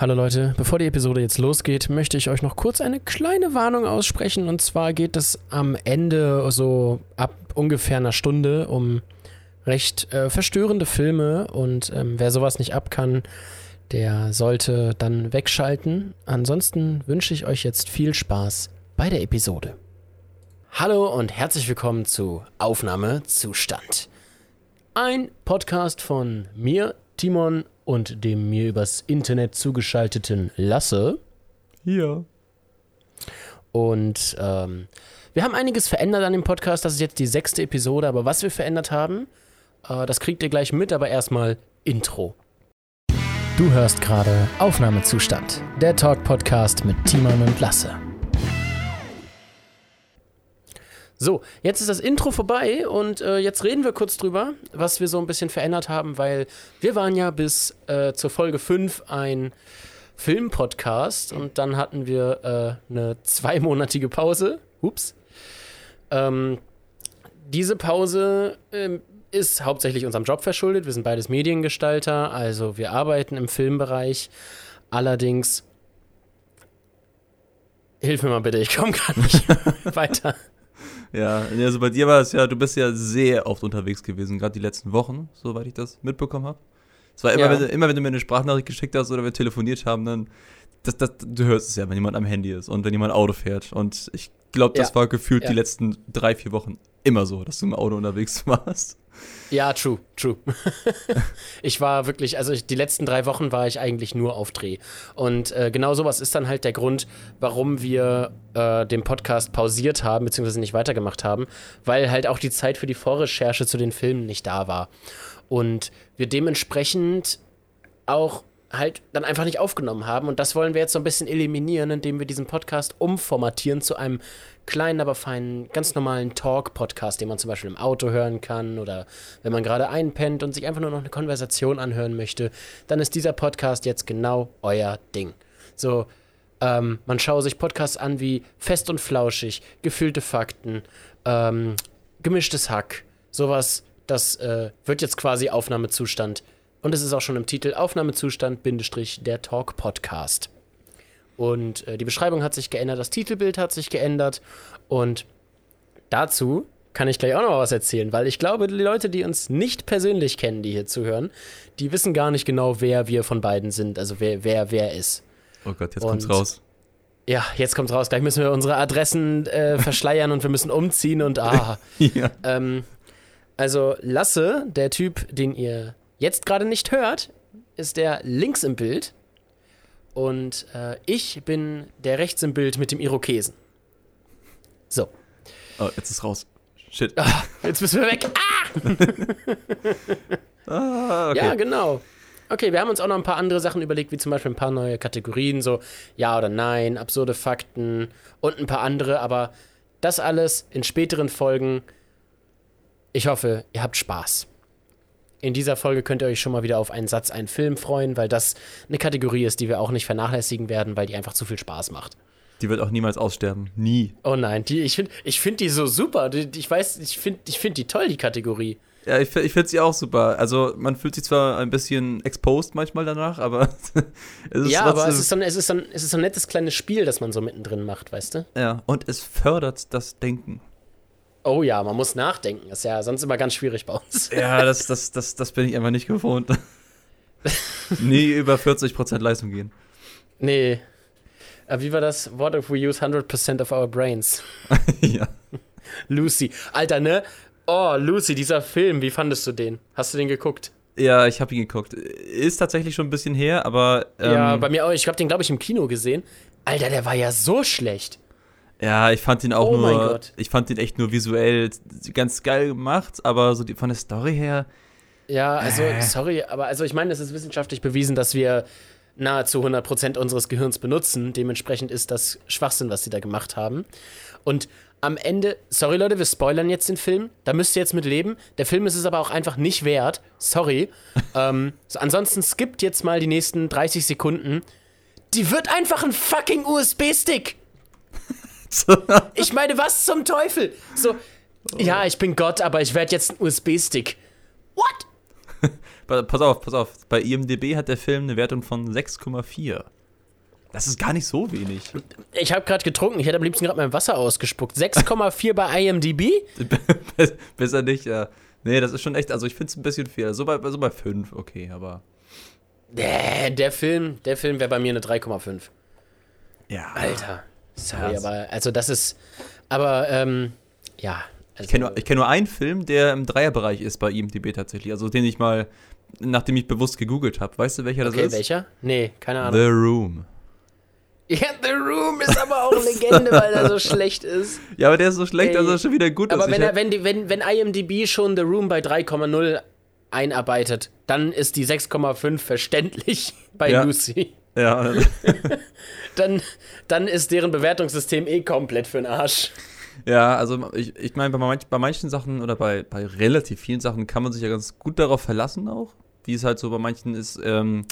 Hallo Leute, bevor die Episode jetzt losgeht, möchte ich euch noch kurz eine kleine Warnung aussprechen. Und zwar geht es am Ende so ab ungefähr einer Stunde um recht äh, verstörende Filme. Und ähm, wer sowas nicht ab kann, der sollte dann wegschalten. Ansonsten wünsche ich euch jetzt viel Spaß bei der Episode. Hallo und herzlich willkommen zu Aufnahmezustand. Ein Podcast von mir, Timon und dem mir übers Internet zugeschalteten Lasse. Hier. Und ähm, wir haben einiges verändert an dem Podcast. Das ist jetzt die sechste Episode. Aber was wir verändert haben, äh, das kriegt ihr gleich mit. Aber erstmal Intro. Du hörst gerade Aufnahmezustand, der Talk-Podcast mit Timon und Lasse. So, jetzt ist das Intro vorbei und äh, jetzt reden wir kurz drüber, was wir so ein bisschen verändert haben, weil wir waren ja bis äh, zur Folge 5 ein Filmpodcast und dann hatten wir äh, eine zweimonatige Pause. Ups. Ähm, diese Pause ähm, ist hauptsächlich unserem Job verschuldet. Wir sind beides Mediengestalter, also wir arbeiten im Filmbereich. Allerdings, hilf mir mal bitte, ich komme gar nicht weiter. Ja, also bei dir war es ja, du bist ja sehr oft unterwegs gewesen, gerade die letzten Wochen, soweit ich das mitbekommen habe. Es war immer, Ja. wenn, du- immer, wenn du mir eine Sprachnachricht geschickt hast oder wir telefoniert haben, dann, das, das, du hörst es ja, wenn jemand am Handy ist und wenn jemand Auto fährt. Und ich glaube, das Ja. war gefühlt Ja. die letzten drei, vier Wochen immer so, dass du im Auto unterwegs warst. Ja, true, true. ich war wirklich, also ich, die letzten drei Wochen war ich eigentlich nur auf Dreh. Und äh, genau sowas ist dann halt der Grund, warum wir äh, den Podcast pausiert haben, beziehungsweise nicht weitergemacht haben, weil halt auch die Zeit für die Vorrecherche zu den Filmen nicht da war. Und wir dementsprechend auch halt dann einfach nicht aufgenommen haben. Und das wollen wir jetzt so ein bisschen eliminieren, indem wir diesen Podcast umformatieren zu einem kleinen, aber feinen, ganz normalen Talk-Podcast, den man zum Beispiel im Auto hören kann oder wenn man gerade einpennt und sich einfach nur noch eine Konversation anhören möchte, dann ist dieser Podcast jetzt genau euer Ding. So, ähm, man schaue sich Podcasts an wie Fest und Flauschig, Gefühlte Fakten, ähm, Gemischtes Hack, sowas, das äh, wird jetzt quasi Aufnahmezustand. Und es ist auch schon im Titel Aufnahmezustand, Bindestrich, der Talk-Podcast. Und äh, die Beschreibung hat sich geändert, das Titelbild hat sich geändert. Und dazu kann ich gleich auch noch was erzählen, weil ich glaube, die Leute, die uns nicht persönlich kennen, die hier zuhören, die wissen gar nicht genau, wer wir von beiden sind, also wer wer, wer ist. Oh Gott, jetzt Und- kommt's raus. Ja, jetzt kommt's raus. Gleich müssen wir unsere Adressen äh, verschleiern und wir müssen umziehen und ah. Ja. Ähm, also Lasse, der Typ, den ihr jetzt gerade nicht hört, ist der links im Bild. Und äh, ich bin der rechts im Bild mit dem Irokesen. So, Oh, jetzt ist raus. Shit. ah, jetzt müssen wir weg. Ah! Ah, okay. Ja, genau. Okay, wir haben uns auch noch ein paar andere Sachen überlegt, wie zum Beispiel ein paar neue Kategorien, so Ja oder Nein, absurde Fakten und ein paar andere, aber das alles in späteren Folgen. Ich hoffe, ihr habt Spaß. In dieser Folge könnt ihr euch schon mal wieder auf einen Satz, einen Film freuen, weil das eine Kategorie ist, die wir auch nicht vernachlässigen werden, weil die einfach zu viel Spaß macht. Die wird auch niemals aussterben. Nie. Oh nein, die, ich finde ich find die so super. Die, ich weiß, ich finde ich find die toll, die Kategorie. Ja, ich, ich finde sie auch super. Also, man fühlt sich zwar ein bisschen exposed manchmal danach, aber es ist ja, aber es ist, so ein, es, ist so ein, es ist so ein nettes kleines Spiel, das man so mittendrin macht, weißt du? Ja, und es fördert das Denken. Oh ja, man muss nachdenken. Ist ja sonst immer ganz schwierig bei uns. Ja, das, das, das, das bin ich einfach nicht gewohnt. Nie über 40% Leistung gehen. Nee. Äh, Wie war das? What if we use 100% of our brains? ja. Lucy. Alter, ne? Oh, Lucy, dieser Film, wie fandest du den? Hast du den geguckt? Ja, ich habe ihn geguckt. Ist tatsächlich schon ein bisschen her, aber ähm, ja, bei mir auch. Ich habe den, glaube ich, im Kino gesehen. Alter, der war ja so schlecht. Ja, ich fand ihn auch Oh mein nur, Gott. ich fand ihn echt nur visuell ganz geil gemacht, aber so die, von der Story her, Ja, also, Äh. sorry, aber also ich meine, es ist wissenschaftlich bewiesen, dass wir nahezu 100% unseres Gehirns benutzen. Dementsprechend ist das Schwachsinn, was sie da gemacht haben. Und am Ende, sorry Leute, wir spoilern jetzt den Film. Da müsst ihr jetzt mit leben. Der Film ist es aber auch einfach nicht wert. Sorry. ähm, so, ansonsten skippt jetzt mal die nächsten 30 Sekunden. Die wird einfach ein fucking USB-Stick. Ich meine, was zum Teufel? So, ja, ich bin Gott, aber ich werde jetzt ein USB-Stick. What? pass auf, pass auf. Bei IMDb hat der Film eine Wertung von 6,4. Das ist gar nicht so wenig. Ich habe gerade getrunken, ich hätte am liebsten gerade mein Wasser ausgespuckt. 6,4 bei IMDb? Besser nicht, ja. Nee, das ist schon echt, also ich finde es ein bisschen viel. So bei, so bei 5, okay, aber. Nee, der Film, der Film wäre bei mir eine 3,5. Ja. Alter. Sorry, aber also das ist. Aber ähm, ja. Also, ich kenne nur, kenn nur einen Film, der im Dreierbereich ist bei IMDb tatsächlich. Also den ich mal, nachdem ich bewusst gegoogelt habe. Weißt du, welcher okay, das ist? welcher? Nee, keine Ahnung. The Room. Ja, The Room ist aber auch Legende, weil er so schlecht ist. Ja, aber der ist so schlecht, Ey. dass er schon wieder gut aber ist. Aber wenn, wenn, wenn, wenn IMDb schon The Room bei 3,0 einarbeitet, dann ist die 6,5 verständlich bei ja. Lucy. Ja. dann, dann ist deren Bewertungssystem eh komplett für den Arsch. Ja, also ich, ich meine, bei, manch, bei manchen Sachen oder bei, bei relativ vielen Sachen kann man sich ja ganz gut darauf verlassen auch. Wie es halt so bei manchen ist, ähm,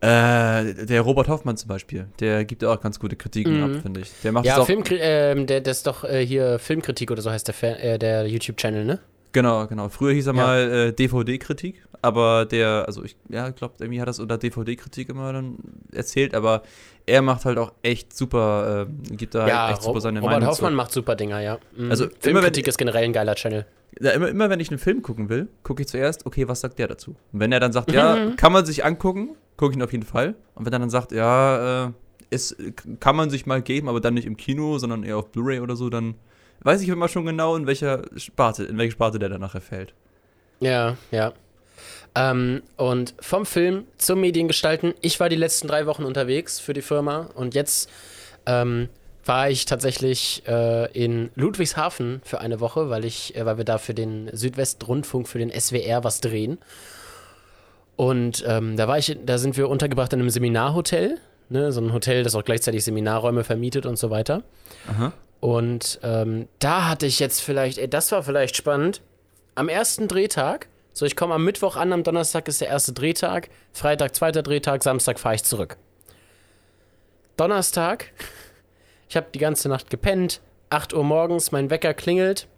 äh, der Robert Hoffmann zum Beispiel, der gibt auch ganz gute Kritiken mhm. ab, finde ich. Der macht ja, auch Filmkri äh, der, der ist doch äh, hier Filmkritik oder so heißt der, Fan, äh, der YouTube-Channel, ne? Genau, genau. Früher hieß er ja. mal äh, DVD-Kritik, aber der, also ich, ja, ich glaube, irgendwie hat das unter DVD-Kritik immer dann erzählt, aber er macht halt auch echt super, äh, gibt da ja, halt echt super seine Robert Meinung Hoffmann zu. macht super Dinger, ja. Mhm. Also Filmkritik ist generell ein geiler Channel. Ja, immer, immer wenn ich einen Film gucken will, gucke ich zuerst, okay, was sagt der dazu? Und wenn er dann sagt, ja, kann man sich angucken, gucke ich ihn auf jeden Fall. Und wenn er dann sagt, ja, äh, es kann man sich mal geben, aber dann nicht im Kino, sondern eher auf Blu-ray oder so, dann weiß ich immer schon genau, in welcher Sparte, in welche Sparte der dann nachher fällt. Ja, ja. Ähm, und vom Film zum Mediengestalten, ich war die letzten drei Wochen unterwegs für die Firma und jetzt ähm, war ich tatsächlich äh, in Ludwigshafen für eine Woche, weil ich, äh, weil wir da für den Südwestrundfunk, für den SWR was drehen. Und ähm, da war ich, da sind wir untergebracht in einem Seminarhotel, ne, so ein Hotel, das auch gleichzeitig Seminarräume vermietet und so weiter. Aha. Und ähm, da hatte ich jetzt vielleicht, ey, das war vielleicht spannend. Am ersten Drehtag, so ich komme am Mittwoch an, am Donnerstag ist der erste Drehtag, Freitag zweiter Drehtag, Samstag fahre ich zurück. Donnerstag, ich habe die ganze Nacht gepennt, 8 Uhr morgens, mein Wecker klingelt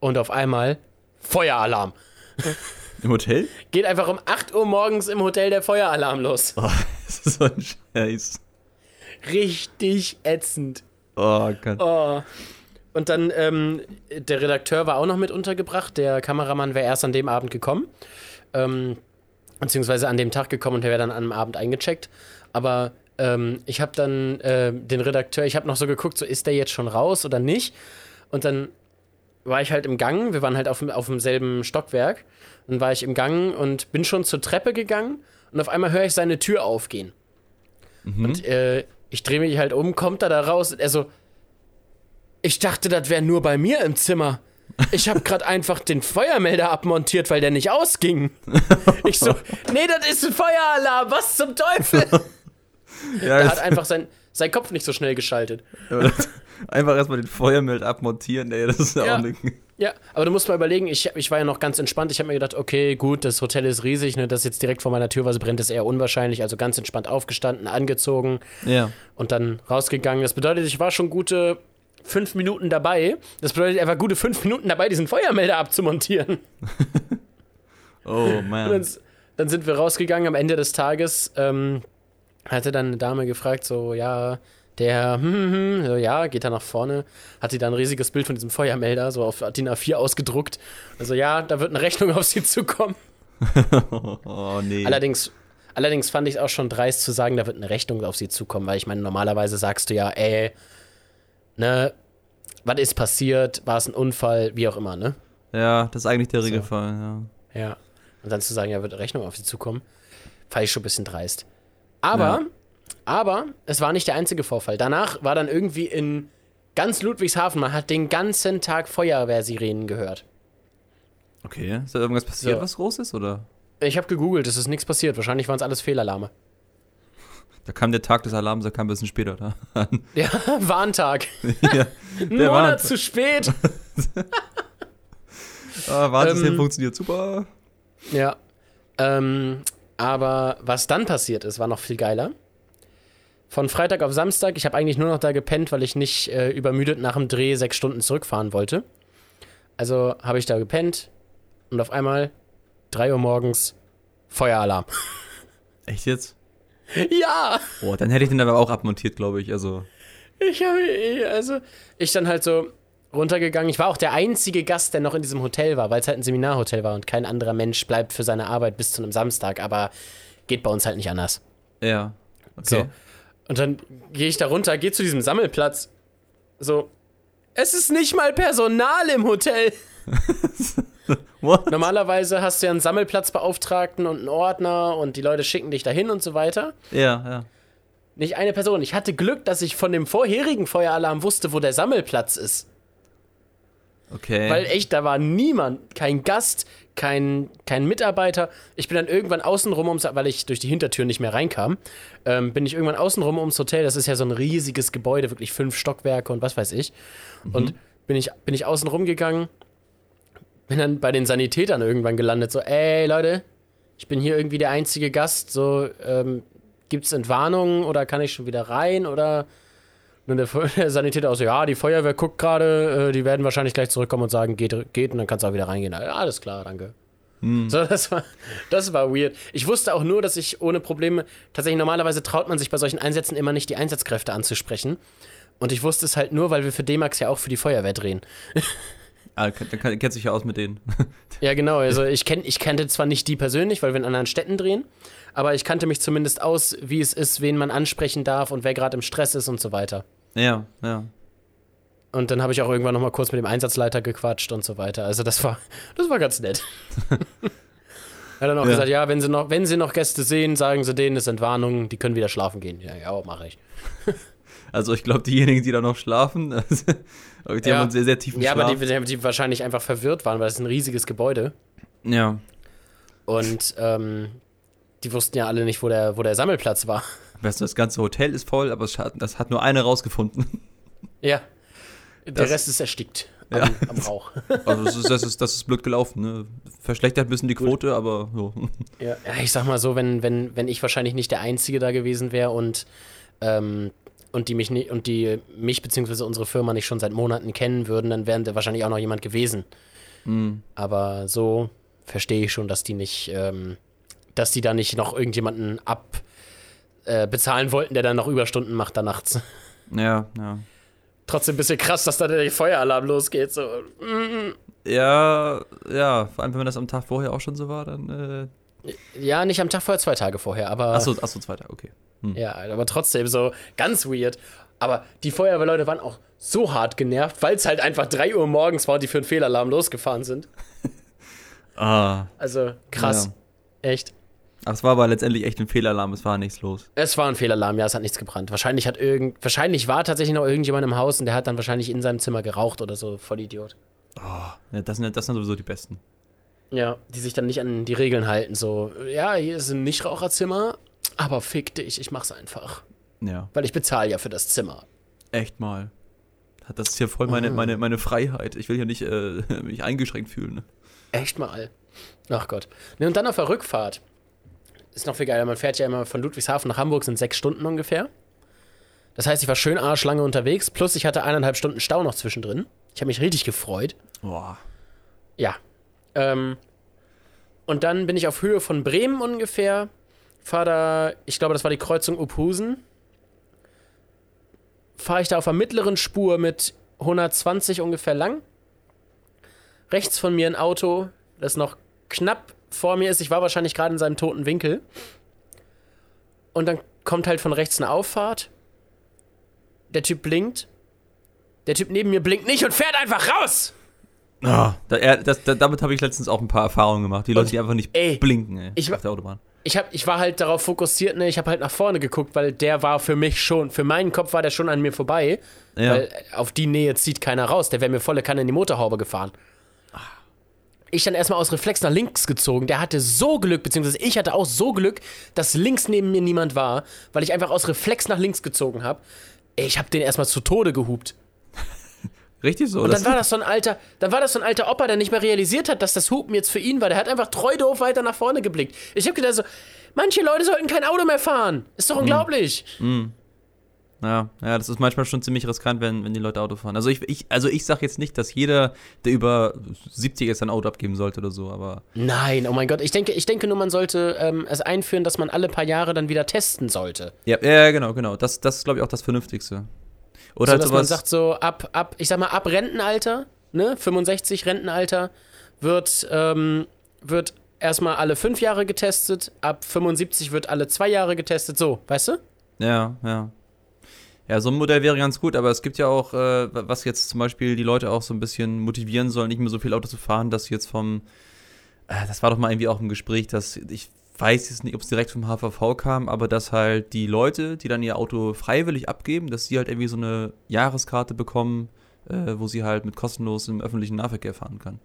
und auf einmal Feueralarm. Im Hotel? Geht einfach um 8 Uhr morgens im Hotel der Feueralarm los. Oh, das ist so ein Scheiß. Richtig ätzend. Oh Gott. Oh. Und dann, ähm, der Redakteur war auch noch mit untergebracht. Der Kameramann wäre erst an dem Abend gekommen. Ähm, beziehungsweise an dem Tag gekommen und der wäre dann an dem Abend eingecheckt. Aber ähm, ich habe dann äh, den Redakteur, ich habe noch so geguckt, so ist der jetzt schon raus oder nicht? Und dann war ich halt im Gang, wir waren halt auf, auf demselben Stockwerk. Dann war ich im Gang und bin schon zur Treppe gegangen und auf einmal höre ich seine Tür aufgehen. Mhm. Und äh, ich drehe mich halt um, kommt er da raus und er so, ich dachte, das wäre nur bei mir im Zimmer. Ich habe gerade einfach den Feuermelder abmontiert, weil der nicht ausging. Ich so, nee, das ist ein Feueralarm, was zum Teufel? Ja, er hat einfach sein, sein Kopf nicht so schnell geschaltet. einfach erstmal den Feuermelder abmontieren, ey, das ist ja, Ja. auch nicht. Ja, aber du musst mal überlegen, ich, ich war ja noch ganz entspannt. Ich habe mir gedacht, okay, gut, das Hotel ist riesig, ne, dass jetzt direkt vor meiner Tür was brennt, ist eher unwahrscheinlich. Also ganz entspannt aufgestanden, angezogen Ja. und dann rausgegangen. Das bedeutet, ich war schon gute fünf Minuten dabei. Das bedeutet, er war gute fünf Minuten dabei, diesen Feuermelder abzumontieren. Oh man. dann, dann sind wir rausgegangen am Ende des Tages. Ähm, hatte dann eine Dame gefragt, so, ja, der, hm, hm, hm, so, ja, geht da nach vorne, hat sie da ein riesiges Bild von diesem Feuermelder, so auf DIN A4 ausgedruckt. Also, ja, da wird eine Rechnung auf sie zukommen. oh nee. Allerdings, allerdings fand ich es auch schon dreist zu sagen, da wird eine Rechnung auf sie zukommen, weil ich meine, normalerweise sagst du ja, ey, ne, was ist passiert, war es ein Unfall, wie auch immer, ne? Ja, das ist eigentlich der So. Regelfall, ja. Ja. Und dann zu sagen, ja, wird eine Rechnung auf sie zukommen, fand ich schon ein bisschen dreist. Aber, Ja. aber, es war nicht der einzige Vorfall. Danach war dann irgendwie in ganz Ludwigshafen, man hat den ganzen Tag Feuerwehrsirenen gehört. Okay. Ist da irgendwas passiert, So. was groß ist, oder? Ich habe gegoogelt, es ist nichts passiert. Wahrscheinlich waren es alles Fehlalarme. Da kam der Tag des Alarms, der kam ein bisschen später da an. Ja, Warntag. ja. Ein Der Monat Warnt- zu spät. Ah, Warnsystem Ähm, funktioniert super. Ja. Ähm, aber was dann passiert ist, war noch viel geiler. Von Freitag auf Samstag, ich habe eigentlich nur noch da gepennt, weil ich nicht äh, übermüdet nach dem Dreh sechs Stunden zurückfahren wollte. Also habe ich da gepennt und auf einmal 3 Uhr morgens, Feueralarm. Echt jetzt? ja! Boah, dann hätte ich den aber auch abmontiert, glaube ich. Also. Ich habe, also, ich dann halt so runtergegangen. Ich war auch der einzige Gast, der noch in diesem Hotel war, weil es halt ein Seminarhotel war und kein anderer Mensch bleibt für seine Arbeit bis zu einem Samstag, aber geht bei uns halt nicht anders. Ja. Okay. So. Und dann gehe ich da runter, gehe zu diesem Sammelplatz. So, es ist nicht mal Personal im Hotel. What? Normalerweise hast du ja einen Sammelplatzbeauftragten und einen Ordner und die Leute schicken dich dahin und so weiter. Ja, ja. Nicht eine Person. Ich hatte Glück, dass ich von dem vorherigen Feueralarm wusste, wo der Sammelplatz ist. Okay. Weil echt, da war niemand, kein Gast, kein, kein Mitarbeiter. Ich bin dann irgendwann außenrum ums, weil ich durch die Hintertür nicht mehr reinkam, ähm, bin ich irgendwann außenrum ums Hotel. Das ist ja so ein riesiges Gebäude, wirklich fünf Stockwerke und was weiß ich. Und bin ich, bin ich außenrum gegangen, bin dann bei den Sanitätern irgendwann gelandet, so, ey Leute, ich bin hier irgendwie der einzige Gast, so, ähm, gibt's Entwarnungen oder kann ich schon wieder rein oder und der, der Sanitäter auch so, ja, die Feuerwehr guckt gerade, äh, die werden wahrscheinlich gleich zurückkommen und sagen, geht, geht und dann kannst du auch wieder reingehen. Ja, alles klar, danke. So, das war, das war weird. Ich wusste auch nur, dass ich ohne Probleme, tatsächlich normalerweise traut man sich bei solchen Einsätzen immer nicht, die Einsatzkräfte anzusprechen. Und ich wusste es halt nur, weil wir für D-Max ja auch für die Feuerwehr drehen. Ah, du dich ja aus mit denen. Ja, genau. Also ich, kenn, ich kannte zwar nicht die persönlich, weil wir in anderen Städten drehen, aber ich kannte mich zumindest aus, wie es ist, wen man ansprechen darf und wer gerade im Stress ist und so weiter. Ja, ja. Und dann habe ich auch irgendwann noch mal kurz mit dem Einsatzleiter gequatscht und so weiter. Also das war, das war ganz nett. er hat dann auch Ja. gesagt, ja, wenn sie, noch, wenn sie noch Gäste sehen, sagen sie denen, es sind Warnungen, die können wieder schlafen gehen. Ja, ja, mache ich. Also ich glaube, diejenigen, die da noch schlafen, die Ja. haben einen sehr, sehr tiefen Ja, Schlaf. aber die, die, die wahrscheinlich einfach verwirrt waren, weil es ist ein riesiges Gebäude. ja. Und ähm, die wussten ja alle nicht, wo der, wo der Sammelplatz war. Weißt du, das ganze Hotel ist voll, aber hat, das hat nur eine rausgefunden. Ja. Der Das- Rest ist erstickt am, Ja. am Rauch. Also das ist, das ist, das ist blöd gelaufen. Ne? Verschlechtert ein bisschen die Quote, aber so. Ja, ja, ich sag mal so, wenn, wenn, wenn ich wahrscheinlich nicht der Einzige da gewesen wäre und, ähm, und die mich nicht, und die mich bzw. unsere Firma nicht schon seit Monaten kennen würden, dann wäre da wahrscheinlich auch noch jemand gewesen. Hm. Aber so verstehe ich schon, dass die nicht, ähm, dass die da nicht noch irgendjemanden ab äh, bezahlen wollten, der dann noch Überstunden macht da nachts. Ja, ja. Trotzdem ein bisschen krass, dass da der Feueralarm losgeht. So. Ja, ja, vor allem wenn das am Tag vorher auch schon so war, dann. Äh, Ja, nicht am Tag vorher, zwei Tage vorher, aber. achso, achso, zweiter, okay. Ja, aber trotzdem so ganz weird. Aber die Feuerwehrleute waren auch so hart genervt, weil es halt einfach 3 Uhr morgens war die für einen Fehlalarm losgefahren sind. Ah. Also krass. Ja. Echt. Aber es war aber letztendlich echt ein Fehlalarm, es war nichts los. Es war ein Fehlalarm, ja, es hat nichts gebrannt. Wahrscheinlich hat irgend, wahrscheinlich war tatsächlich noch irgendjemand im Haus und der hat dann wahrscheinlich in seinem Zimmer geraucht oder so, voll Idiot. Ja, das, sind, das sind sowieso die besten. Ja, die sich dann nicht an die Regeln halten, so, ja, hier ist ein Nichtraucherzimmer, aber fick dich, ich mach's einfach. Ja, Weil ich bezahle ja für das Zimmer. echt mal. Das ist hier voll meine, meine, meine Freiheit. Ich will hier nicht äh, mich eingeschränkt fühlen. Ne? Echt mal. Ach Gott. Ne, und dann auf der Rückfahrt. Ist noch viel geiler. Man fährt ja immer von Ludwigshafen nach Hamburg, sind sechs Stunden ungefähr. Das heißt, ich war schön arschlange unterwegs, plus ich hatte eineinhalb Stunden Stau noch zwischendrin. Ich habe mich richtig gefreut. Boah. Ja. Ähm, und dann bin ich auf Höhe von Bremen ungefähr. Fahr da, ich glaube, das war die Kreuzung Uphusen. Fahre ich da auf der mittleren Spur mit 120 ungefähr lang. Rechts von mir ein Auto, das noch knapp vor mir ist. Ich war wahrscheinlich gerade in seinem toten Winkel. Und dann kommt halt von rechts eine Auffahrt. Der Typ blinkt. Der Typ neben mir blinkt nicht und fährt einfach raus. Ah, da, das, da, damit habe ich letztens auch ein paar Erfahrungen gemacht. Die Leute, Und, die einfach nicht ey, blinken ey, ich auf der Autobahn. ich, hab, ich war halt darauf fokussiert, ne, ich habe halt nach vorne geguckt, weil der war für mich schon, für meinen Kopf war der schon an mir vorbei, Ja. weil auf die Nähe zieht keiner raus, der wäre mir volle Kanne in die Motorhaube gefahren. Ich dann erstmal aus Reflex nach links gezogen. Der hatte so Glück, beziehungsweise ich hatte auch so Glück, dass links neben mir niemand war, weil ich einfach aus Reflex nach links gezogen habe. Ich habe den erstmal zu Tode gehupt. Richtig so. Und dann war das so ein alter, dann war das so ein alter Opa, der nicht mehr realisiert hat, dass das Hupen jetzt für ihn war. Der hat einfach treu doof weiter nach vorne geblickt. Ich habe gedacht so, manche Leute sollten kein Auto mehr fahren. Ist doch unglaublich. Ja, ja, das ist manchmal schon ziemlich riskant, wenn, wenn die Leute Auto fahren. Also ich, ich, also ich sag jetzt nicht, dass jeder, der über 70 ist, ein Auto abgeben sollte oder so, aber. Nein, oh mein Gott. Ich denke, ich denke nur, man sollte ähm, es einführen, dass man alle paar Jahre dann wieder testen sollte. Ja, ja genau, genau. Das, das ist, glaube ich, auch das Vernünftigste. Oder so, halt dass man sagt so, ab, ab, ich sag mal, ab Rentenalter, ne, 65 Rentenalter, wird, ähm, wird erstmal alle fünf Jahre getestet, ab 75 wird alle zwei Jahre getestet, so, weißt du? Ja, ja. Ja, so ein Modell wäre ganz gut, aber es gibt ja auch, äh, was jetzt zum Beispiel die Leute auch so ein bisschen motivieren soll, nicht mehr so viel Auto zu fahren, dass jetzt vom, äh, das war doch mal irgendwie auch im Gespräch, dass ich weiß jetzt nicht, ob es direkt vom HVV kam, aber dass halt die Leute, die dann ihr Auto freiwillig abgeben, dass sie halt irgendwie so eine Jahreskarte bekommen, äh, wo sie halt mit kostenlos im öffentlichen Nahverkehr fahren kann.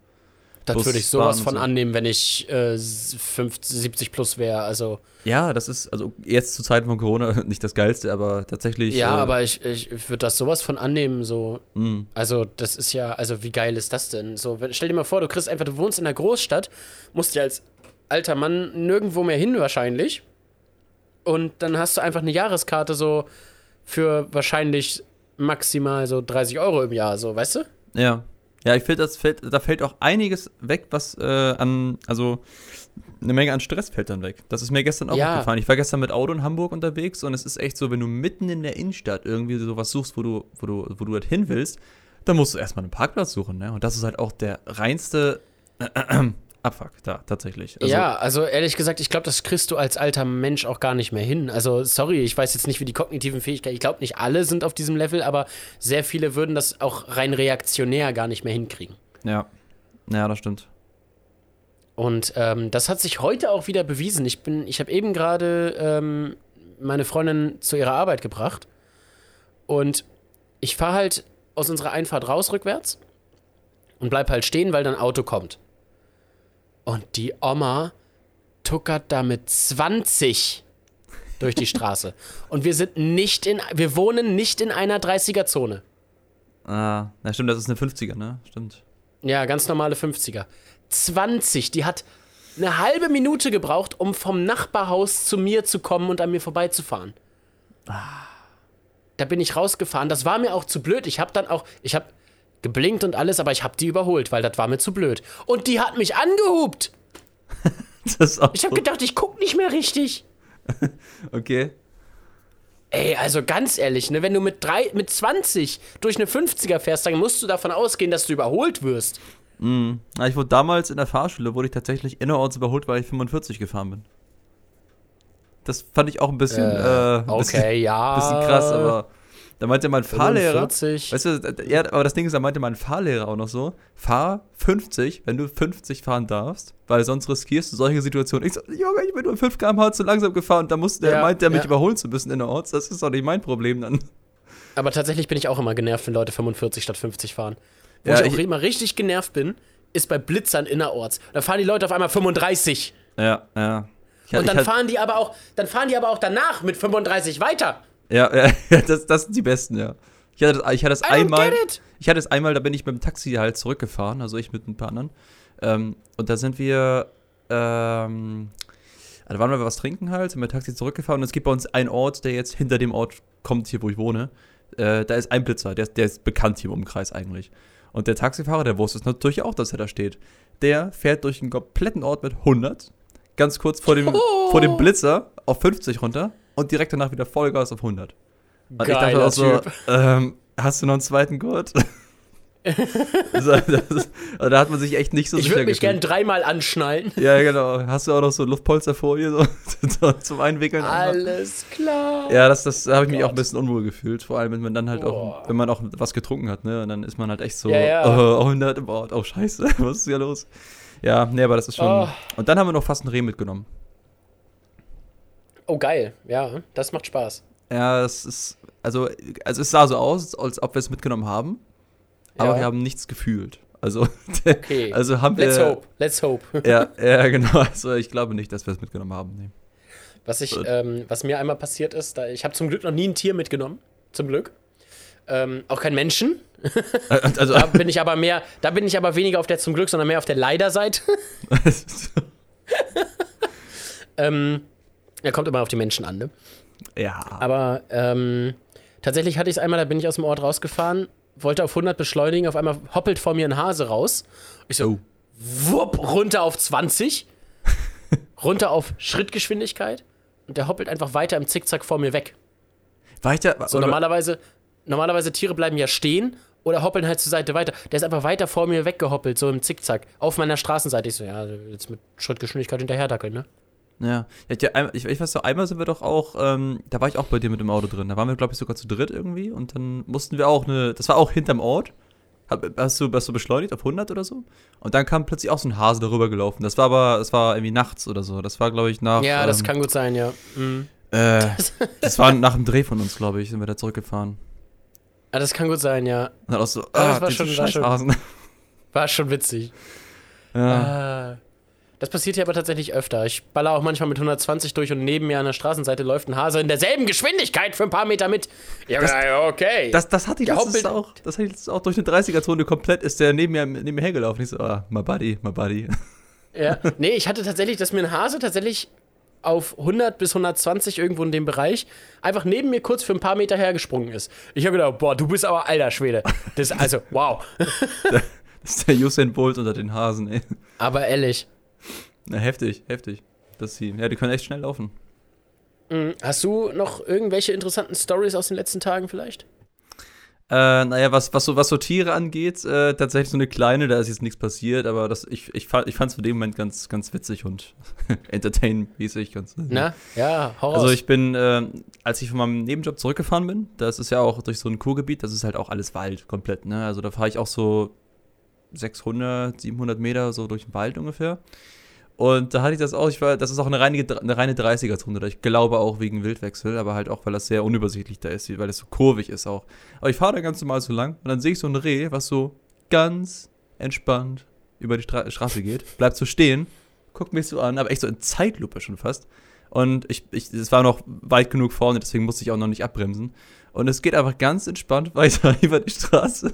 Das würde ich sowas von so. annehmen, wenn ich äh, 50, 70 plus wäre. Also. Ja, das ist, also jetzt zu Zeiten von Corona nicht das Geilste, aber tatsächlich. Ja, äh, aber ich, ich würde das sowas von annehmen, so. Mm. Also, das ist ja, also wie geil ist das denn? So, stell dir mal vor, du kriegst einfach, du wohnst in einer Großstadt, musst ja als alter Mann nirgendwo mehr hin wahrscheinlich. Und dann hast du einfach eine Jahreskarte so für wahrscheinlich maximal so 30 Euro im Jahr, so, weißt du? Ja. Ja, ich finde, das fällt, da fällt auch einiges weg, was äh, an, also eine Menge an Stress fällt dann weg. Das ist mir gestern auch ja. aufgefallen. Ich war gestern mit Auto in Hamburg unterwegs und es ist echt so, wenn du mitten in der Innenstadt irgendwie sowas suchst, wo du, wo du, wo du halt hin willst, dann musst du erstmal einen Parkplatz suchen, ne? Und das ist halt auch der reinste äh, Abfuck, da, tatsächlich. Also, ja, also ehrlich gesagt, ich glaube, das kriegst du als alter Mensch auch gar nicht mehr hin. Also, sorry, ich weiß jetzt nicht, wie die kognitiven Fähigkeiten, ich glaube, nicht alle sind auf diesem Level, aber sehr viele würden das auch rein reaktionär gar nicht mehr hinkriegen. Ja, ja, das stimmt. Und ähm, das hat sich heute auch wieder bewiesen. Ich bin, ich habe eben gerade ähm, meine Freundin zu ihrer Arbeit gebracht und ich fahre halt aus unserer Einfahrt raus rückwärts und bleib halt stehen, weil dann Auto kommt. Und die Oma tuckert da mit 20 durch die Straße. Und wir sind nicht in, wir wohnen nicht in einer 30er-Zone. Ah, na stimmt, das ist eine 50er, ne? Stimmt. Ja, ganz normale 50er. 20, die hat eine halbe Minute gebraucht, um vom Nachbarhaus zu mir zu kommen und an mir vorbeizufahren. Ah. Da bin ich rausgefahren. Das war mir auch zu blöd. Ich habe dann auch, ich habe geblinkt und alles, aber ich habe die überholt, weil das war mir zu blöd. Und die hat mich angehupt. ich habe gedacht, ich guck nicht mehr richtig. okay. Ey, also ganz ehrlich, ne, wenn du mit, drei, mit 20 durch eine 50er fährst, dann musst du davon ausgehen, dass du überholt wirst. Mhm. Ich wurde damals in der Fahrschule, wurde ich tatsächlich innerorts überholt, weil ich 45 gefahren bin. Das fand ich auch ein bisschen, äh, äh, okay, ja. bisschen krass, aber da meinte mein Fahrlehrer, 45. weißt du, ja, aber das Ding ist, da meinte mein Fahrlehrer auch noch so, fahr 50, wenn du 50 fahren darfst, weil sonst riskierst du solche Situationen. Ich so, Junge, ich bin nur 5 km/h zu langsam gefahren, da muss, der ja, meint der mich ja. überholen zu müssen innerorts, das ist doch nicht mein Problem dann. Aber tatsächlich bin ich auch immer genervt, wenn Leute 45 statt 50 fahren. Wo ja, ich auch ich, immer richtig genervt bin, ist bei Blitzern innerorts. Da fahren die Leute auf einmal 35. Ja, ja. Ich, und dann fahren die aber auch, dann fahren die aber auch danach mit 35 weiter. Ja, ja das, das sind die besten, ja. Ich hatte das, ich hatte das einmal. Ich hatte es einmal, da bin ich mit dem Taxi halt zurückgefahren, also ich mit ein paar anderen. Ähm, und da sind wir, ähm, da waren wir was trinken halt, sind mit dem Taxi zurückgefahren und es gibt bei uns einen Ort, der jetzt hinter dem Ort kommt, hier wo ich wohne. Äh, da ist ein Blitzer, der, der ist bekannt hier im Umkreis eigentlich. Und der Taxifahrer, der wusste es natürlich auch, dass er da steht. Der fährt durch den kompletten Ort mit 100, ganz kurz vor dem, oh. vor dem Blitzer auf 50 runter und direkt danach wieder Vollgas auf 100. Und Geiler ich dachte auch so, ähm, hast du noch einen zweiten Gurt? also, das, also da hat man sich echt nicht so ich sicher Ich würde mich gern dreimal anschnallen. Ja, genau. Hast du auch noch so Luftpolsterfolie so, zum Einwickeln? Alles klar. Ja, das, das habe ich mich auch ein bisschen unwohl gefühlt. Vor allem, wenn man dann halt Boah. auch, wenn man auch was getrunken hat, ne? Und dann ist man halt echt so, ja, ja. Oh, 100 im Ort. Oh, scheiße, was ist hier los? Ja, nee, aber das ist schon. Oh. Und dann haben wir noch fast ein Reh mitgenommen. Oh, geil. Ja, das macht Spaß. Ja, es ist, also, also es sah so aus, als ob wir es mitgenommen haben, aber ja. wir haben nichts gefühlt. Also, okay. also haben wir. Let's hope. Let's hope. ja, ja, genau. Also ich glaube nicht, dass wir es mitgenommen haben. Nee. Was ich, ähm, was mir einmal passiert ist, da, ich habe zum Glück noch nie ein Tier mitgenommen. Zum Glück. Ähm, auch kein Menschen. Äh, also, da bin ich aber mehr, da bin ich aber weniger auf der zum Glück, sondern mehr auf der Leider-Seite. ähm, er kommt immer auf die Menschen an, ne? Ja. Aber ähm, Tatsächlich hatte ich es einmal, da bin ich aus dem Ort rausgefahren, wollte auf 100 beschleunigen, auf einmal hoppelt vor mir ein Hase raus. Ich so, Oh. wupp, runter auf 20, runter auf Schrittgeschwindigkeit und der hoppelt einfach weiter im Zickzack vor mir weg. Weiter. So, normalerweise, normalerweise Tiere bleiben ja stehen oder hoppeln halt zur Seite weiter. Der ist einfach weiter vor mir weggehoppelt, so im Zickzack, auf meiner Straßenseite. Ich so, ja, jetzt mit Schrittgeschwindigkeit hinterher dackeln, ne? Ja, ich, ich, weiß so, einmal sind wir doch auch, ähm, da war ich auch bei dir mit dem Auto drin. Da waren wir, glaube ich, sogar zu dritt irgendwie und dann mussten wir auch eine, das war auch hinterm Ort. Hast, du, hast du beschleunigt auf 100 oder so? Und dann kam plötzlich auch so ein Hase darüber gelaufen. Das war aber, das war irgendwie nachts oder so. Das war, glaube ich, nach. Ja, das ähm, kann gut sein, ja. Mhm. Äh, das war nach dem Dreh von uns, glaube ich, sind wir da zurückgefahren. Ah, das kann gut sein, ja. Und dann auch so, das ah, war diese schon- war schon-. War schon witzig. Ja. Ah. Das passiert hier aber tatsächlich öfter. Ich baller auch manchmal mit 120 durch und neben mir an der Straßenseite läuft ein Hase in derselben Geschwindigkeit für ein paar Meter mit. Ja, Das- okay. Das, das hatte ich letztens auch. Das hatte ich letztens auch durch eine 30er-Zone komplett, ist der neben mir, neben mir hergelaufen. Ich so, ah, my buddy, my buddy. Ja. Nee, ich hatte tatsächlich, dass mir ein Hase tatsächlich auf 100 bis 120 irgendwo in dem Bereich einfach neben mir kurz für ein paar Meter hergesprungen ist. Ich habe gedacht, boah, du bist aber alter Schwede. Das also, wow. Das ist der Usain Bolt unter den Hasen, ey. Aber ehrlich, Na, heftig, heftig. Das Team. Ja, die können echt schnell laufen. mh, hast du noch irgendwelche interessanten Stories aus den letzten Tagen vielleicht? Äh, naja, was, was, so, was so Tiere angeht, äh, tatsächlich so eine kleine, da ist jetzt nichts passiert, aber das, ich, ich, fand, ich fand es für den Moment ganz, ganz witzig und entertain-mäßig. Ganz, Na? Ja, hau Also ich bin, äh, als ich von meinem Nebenjob zurückgefahren bin, das ist ja auch durch so ein Kurgebiet, das ist halt auch alles Wald komplett, ne? Also da fahre ich auch so 600, 700 Meter so durch den Wald ungefähr. Und da hatte ich das auch, ich war, das ist auch eine reine, eine reine 30er-Zone, da ich glaube auch wegen Wildwechsel, aber halt auch, weil das sehr unübersichtlich da ist, weil es so kurvig ist auch. Aber ich fahre da ganz normal so lang und dann sehe ich so ein Reh, was so ganz entspannt über die Stra Straße geht, bleibt so stehen, guckt mich so an, aber echt so in Zeitlupe schon fast. Und ich, ich, es war noch weit genug vorne, deswegen musste ich auch noch nicht abbremsen. Und es geht einfach ganz entspannt weiter über die Straße.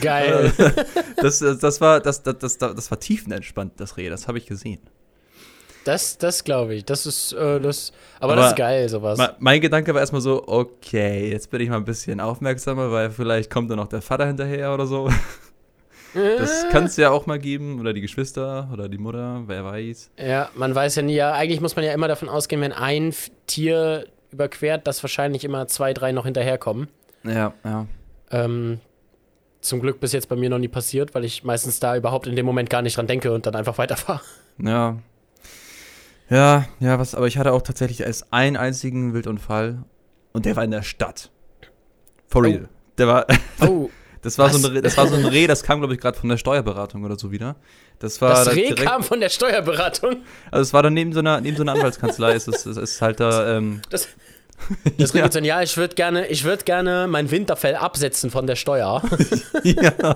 Geil. Das, das, das, war, das, das, das, das war tiefenentspannt, das Reh, das habe ich gesehen. Das, das glaube ich. Das ist, äh, das. Aber, Aber das ist geil, sowas. Me- Mein Gedanke war erstmal so, okay, jetzt bin ich mal ein bisschen aufmerksamer, weil vielleicht kommt da noch der Vater hinterher oder so. Das kann es ja auch mal geben, oder die Geschwister oder die Mutter, wer weiß. Ja, man weiß ja nie. Ja, eigentlich muss man ja immer davon ausgehen, wenn ein Tier überquert, dass wahrscheinlich immer zwei, drei noch hinterherkommen. Ja, ja. Ähm, zum Glück bis jetzt bei mir noch nie passiert, weil ich meistens da überhaupt in dem Moment gar nicht dran denke und dann einfach weiterfahre. Ja. Ja, ja, was, aber ich hatte auch tatsächlich erst einen einzigen Wildunfall und der war in der Stadt. For Oh. real. Der war, Oh, das war, so ein, Reh- das war so ein Reh, das kam, glaube ich, gerade von der Steuerberatung oder so wieder. Das war das da Reh direkt- kam von der Steuerberatung. Also es war dann neben so einer, neben so einer Anwaltskanzlei, es ist, es ist halt da, ähm, Das, das Ja. so, ja, ich würde gerne, ich würd gerne mein Winterfell absetzen von der Steuer. ja,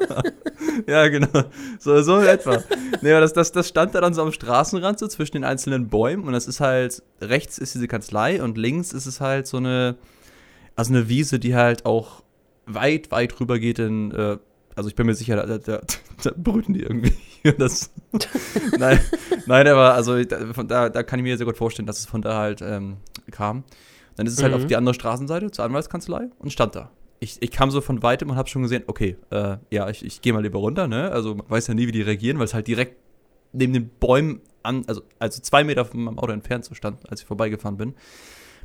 ja, genau. So, so in etwa. Nee, aber das, das, das stand da dann so am Straßenrand, so zwischen den einzelnen Bäumen. Und das ist halt, rechts ist diese Kanzlei und links ist es halt so eine, also eine Wiese, die halt auch weit, weit rüber geht in, äh, also ich bin mir sicher, da, da, da brüten die irgendwie. Das, nein, nein, aber also da, da kann ich mir sehr gut vorstellen, dass es von da halt ähm, kam. Dann ist es halt Mhm. auf die andere Straßenseite zur Anwaltskanzlei und stand da. Ich, ich kam so von weitem und habe schon gesehen, okay, äh, ja, ich, ich gehe mal lieber runter, ne? Also man weiß ja nie, wie die reagieren, weil es halt direkt neben den Bäumen an, also, also zwei Meter von meinem Auto entfernt so stand, als ich vorbeigefahren bin.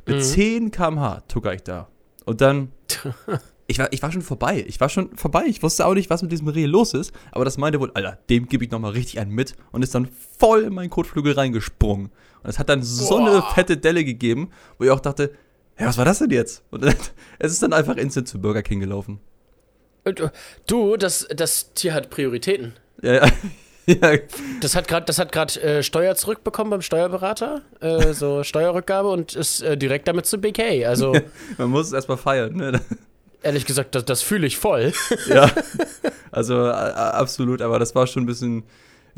Mit Mhm. 10 km/h tucker ich da. Und dann, ich war, ich war schon vorbei. Ich war schon vorbei. Ich wusste auch nicht, was mit diesem Reh los ist. Aber das meinte wohl, Alter, dem gebe ich nochmal richtig einen mit und ist dann voll in meinen Kotflügel reingesprungen. Und es hat dann so eine Boah. fette Delle gegeben, wo ich auch dachte, ja, was war das denn jetzt? Und es ist dann einfach instant zu Burger King gelaufen. Du, das, das Tier hat Prioritäten. Ja, ja. ja. Das hat gerade, das hat gerade äh, Steuer zurückbekommen beim Steuerberater, äh, so Steuerrückgabe und ist äh, direkt damit zu BK. Also Man muss es erstmal feiern, ne? ehrlich gesagt, das, das fühle ich voll. Ja. Also absolut, aber das war schon ein bisschen.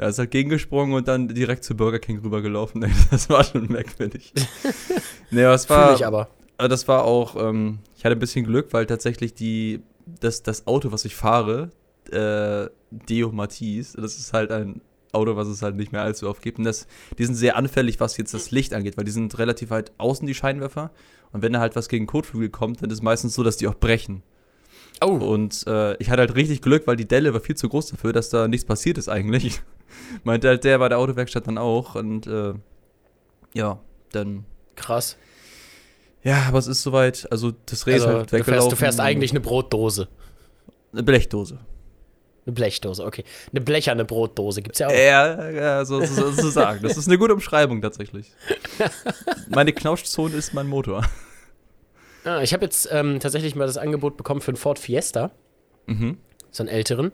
Ja, es hat gegengesprungen und dann direkt zu Burger King rübergelaufen. Das war schon merkwürdig. nee, aber es war. Fühle ich aber. Aber das war auch, ähm, ich hatte ein bisschen Glück, weil tatsächlich die, das, das Auto, was ich fahre, äh, Deo Matisse, das ist halt ein Auto, was es halt nicht mehr allzu oft gibt. Und das, die sind sehr anfällig, was jetzt das Licht angeht, weil die sind relativ weit außen, die Scheinwerfer. Und wenn da halt was gegen Kotflügel kommt, dann ist es meistens so, dass die auch brechen. Oh. Und äh, ich hatte halt richtig Glück, weil die Delle war viel zu groß dafür, dass da nichts passiert ist eigentlich. Meinte halt der bei der Autowerkstatt dann auch. Und äh, ja, dann. Krass. Ja, aber es ist soweit. Also das Reh also, ist halt weggelaufen. Du fährst, du fährst eigentlich eine Brotdose. Eine Blechdose. Eine Blechdose, okay. Eine blecherne Brotdose gibt's ja auch. Ja, ja so, so, so sagen. Das ist eine gute Umschreibung tatsächlich. Meine Knautschzone ist mein Motor. Ah, ich habe jetzt ähm, tatsächlich mal das Angebot bekommen für einen Ford Fiesta. Mhm. So einen älteren.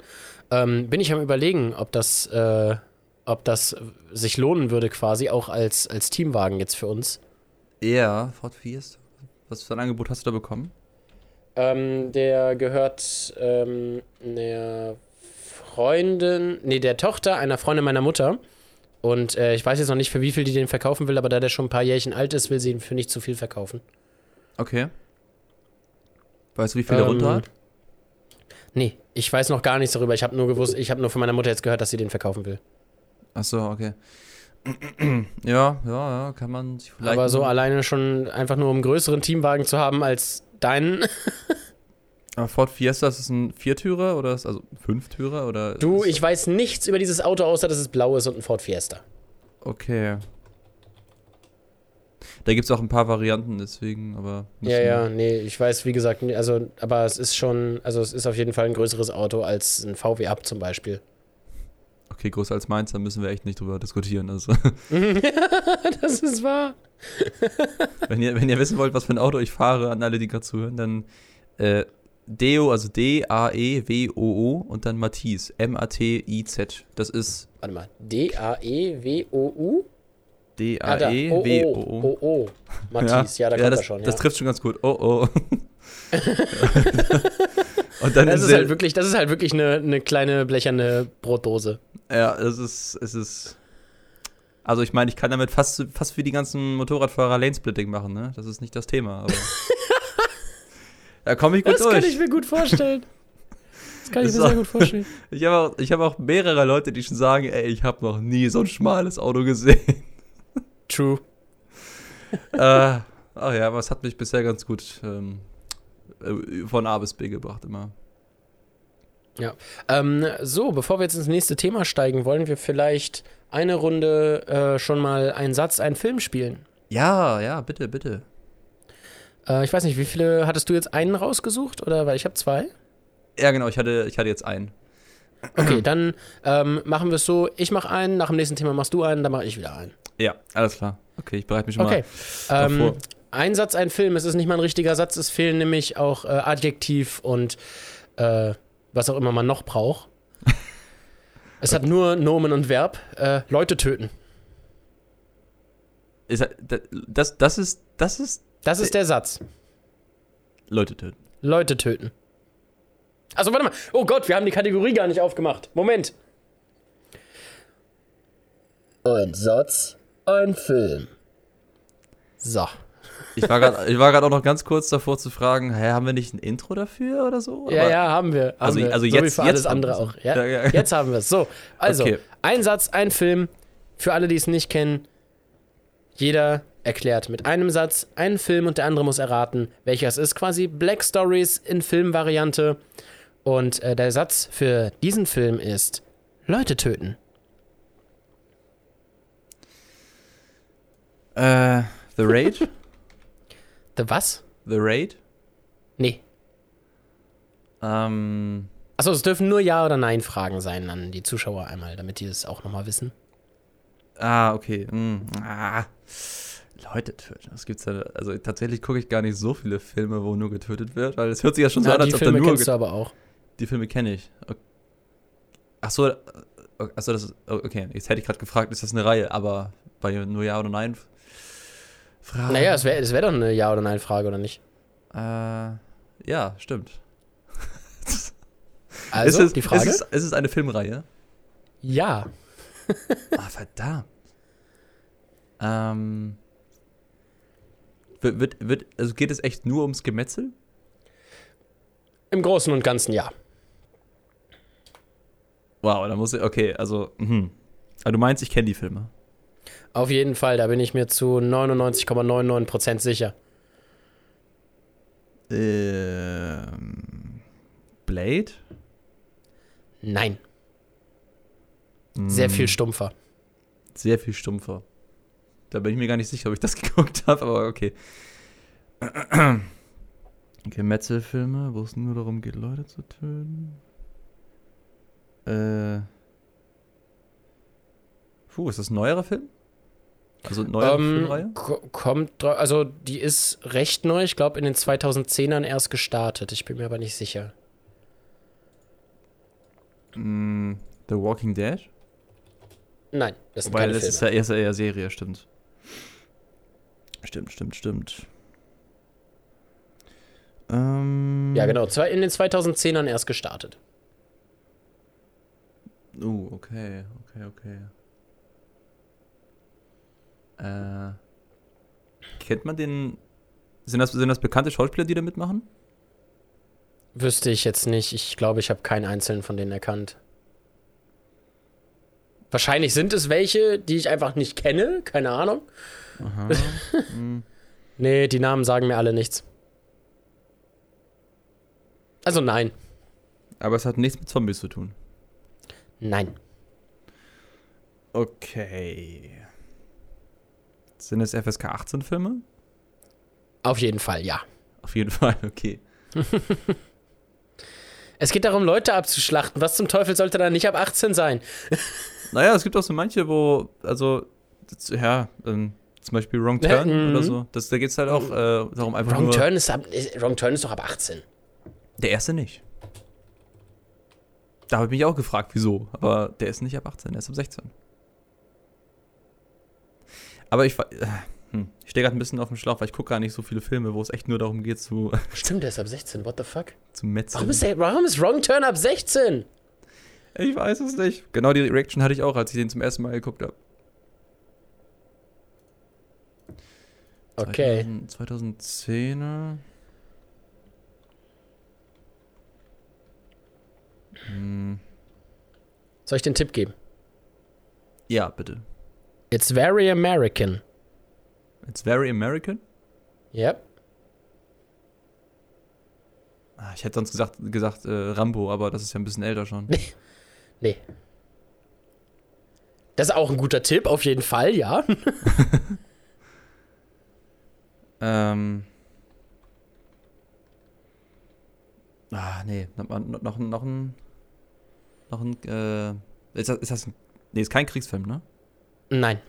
Ähm, bin ich am überlegen, ob das, äh, ob das sich lohnen würde, quasi auch als, als Teamwagen jetzt für uns. Ja, Ford Fiesta. Was für ein Angebot hast du da bekommen? Ähm, der gehört ähm, der Freundin, nee, der Tochter einer Freundin meiner Mutter. Und äh, ich weiß jetzt noch nicht, für wie viel die den verkaufen will, aber da der schon ein paar Jährchen alt ist, will sie ihn für nicht zu viel verkaufen. Okay. Weißt du, wie viel er ähm, runter hat? Nee, ich weiß noch gar nichts darüber. Ich habe nur gewusst, ich habe nur von meiner Mutter jetzt gehört, dass sie den verkaufen will. Ach so, okay. ja, ja, ja, kann man sich vielleicht. Aber so alleine schon einfach nur um einen größeren Teamwagen zu haben als deinen. Aber Ford Fiesta, ist es ein Viertürer oder ist also Fünftürer oder? Du, ich weiß nichts über dieses Auto, außer dass es blau ist und ein Ford Fiesta. Okay. Da gibt es auch ein paar Varianten, deswegen, aber. Ja, ja, nee, ich weiß, wie gesagt, also, aber es ist schon, also es ist auf jeden Fall ein größeres Auto als ein VW Up zum Beispiel. Okay, größer als meins, da müssen wir echt nicht drüber diskutieren. Also. das ist wahr. wenn, ihr, wenn ihr wissen wollt, was für ein Auto ich fahre, an alle, die gerade zuhören, dann äh, Deo, also D-A-E-W-O-O und dann Matisse, M-A-T-I-Z. Das ist. Warte mal, D-A-E-W-O-U? D-A-E-W-O-O. Ah, oh, oh. Matisse, ja, ja da kommt das, er schon. Ja. Das trifft schon ganz gut. Oh, oh. und dann das, ist halt wirklich, das ist halt wirklich eine, eine kleine blecherne Brotdose. Ja, es ist, es ist. Also ich meine, ich kann damit fast, fast wie die ganzen Motorradfahrer Lanesplitting machen, ne? Das ist nicht das Thema, aber. Da komme ich gut das durch. Das kann ich mir gut vorstellen. Das kann ich mir sehr gut vorstellen. Ich habe auch, hab auch mehrere Leute, die schon sagen, ey, ich habe noch nie so ein schmales Auto gesehen. True. äh, ach ja, aber es hat mich bisher ganz gut ähm, äh, von A bis B gebracht immer. Ja. Ähm, so, bevor wir jetzt ins nächste Thema steigen, wollen wir vielleicht eine Runde äh, schon mal einen Satz, einen Film spielen. Ja, ja, bitte, bitte. Äh, ich weiß nicht, wie viele hattest du jetzt einen rausgesucht oder weil ich habe zwei? Ja, genau, ich hatte, ich hatte jetzt einen. Okay, dann ähm, machen wir es so: Ich mache einen, nach dem nächsten Thema machst du einen, dann mache ich wieder einen. Ja, alles klar. Okay, ich bereite mich schon okay. mal ähm, davor. Ein Satz, ein Film. Es ist nicht mal ein richtiger Satz, es fehlen nämlich auch äh, Adjektiv und äh, was auch immer man noch braucht. es hat nur Nomen und Verb. Äh, Leute töten. Ist, das, das ist, das ist das ist der Satz. Leute töten. Leute töten. Also warte mal. Oh Gott, wir haben die Kategorie gar nicht aufgemacht. Moment. Ein Satz, ein Film. So. Ich war gerade auch noch ganz kurz davor zu fragen, hä, haben wir nicht ein Intro dafür oder so? Ja, Aber ja, haben wir. Haben also, wir. also so jetzt, wie für alles andere auch. Ja? Ja, ja. Jetzt haben wir es. So, also, okay. ein Satz, ein Film. Für alle, die es nicht kennen, jeder erklärt mit einem Satz einen Film und der andere muss erraten, welcher es ist. Quasi Black Stories in Filmvariante. Und äh, der Satz für diesen Film ist Leute töten. Äh, The Raid? The was? The Raid? Nee. Ähm. Achso, es dürfen nur Ja- oder Nein-Fragen sein an die Zuschauer einmal, damit die das auch nochmal wissen. Ah, okay. Hm. Ah. Leute töten. Das gibt's ja. Also tatsächlich gucke ich gar nicht so viele Filme, wo nur getötet wird, weil es hört sich ja schon so ja, an, als ob da nur. Die Filme kennst du aber auch. Die Filme kenne ich. Okay. Ach so, ach so, das ist, okay. Jetzt hätte ich gerade gefragt, ist das eine Reihe, aber bei nur Ja oder Nein Fragen. Naja, es wäre es wär doch eine Ja oder Nein Frage, oder nicht? Äh, ja, stimmt. also, ist es, die Frage? Ist es, ist es eine Filmreihe? Ja. ah, verdammt. Ähm, wird, wird, also geht es echt nur ums Gemetzel? Im Großen und Ganzen ja. Wow, da muss ich, okay, also, mh. Aber du meinst, ich kenne die Filme? Auf jeden Fall, da bin ich mir zu 99,99% sicher. Ähm, Blade? Nein. Sehr Hm, viel stumpfer. Sehr viel stumpfer. Da bin ich mir gar nicht sicher, ob ich das geguckt habe, aber okay. Okay, Metzelfilme, wo es nur darum geht, Leute zu töten. Äh. Puh, ist das ein neuerer Film? Also eine neue Ähm, Filmreihe? ko- kommt, also die ist recht neu, ich glaube in den 2010ern erst gestartet. Ich bin mir aber nicht sicher. Mm, The Walking Dead? Nein, das Wobei, keine das Filme. ist ja eher, eher Serie, stimmt. Stimmt, stimmt, stimmt. Ähm, ja, genau, in den 2010ern erst gestartet. Uh, okay, okay, okay. Äh, kennt man den. Sind das, sind das bekannte Schauspieler, die da mitmachen? Wüsste ich jetzt nicht. Ich glaube, ich habe keinen einzelnen von denen erkannt. Wahrscheinlich sind es welche, die ich einfach nicht kenne. Keine Ahnung. Aha. hm. Nee, die Namen sagen mir alle nichts. Also nein. Aber es hat nichts mit Zombies zu tun. Nein. Okay. Sind es FSK 18 Filme? Auf jeden Fall, ja. Auf jeden Fall, okay. Es geht darum, Leute abzuschlachten. Was zum Teufel sollte da nicht ab 18 sein? Naja, es gibt auch so manche, wo, also, ja, ähm, zum Beispiel Wrong Ja, Turn mhm. oder so. Das, da geht es halt auch äh, darum, einfach Wrong nur. Turn, ist ab, Wrong Turn ist doch ab 18. Der erste nicht. Da habe ich mich auch gefragt, wieso. Aber der ist nicht ab 18, der ist ab 16. Aber ich, äh, hm, ich stehe gerade ein bisschen auf dem Schlauch, weil ich gucke gar nicht so viele Filme, wo es echt nur darum geht, zu, Stimmt, der ist ab 16. What the fuck? zu metzeln. Warum ist, der, warum ist Wrong Turn ab 16? Ich weiß es nicht. Genau die Reaction hatte ich auch, als ich den zum ersten Mal geguckt habe. Okay. 2000, 2010er. Hm, Soll ich den Tipp geben? ja, bitte. It's very American. It's very American. Yep. Ah, ich hätte sonst gesagt, gesagt äh, Rambo, aber das ist ja ein bisschen älter schon. Nee. Das ist auch ein guter Tipp, auf jeden Fall, ja. ähm. Ah, nee. Noch, noch, noch, noch ein. Noch ein. Äh, ist, das, ist das ein. Nee, ist kein Kriegsfilm, ne? Nein.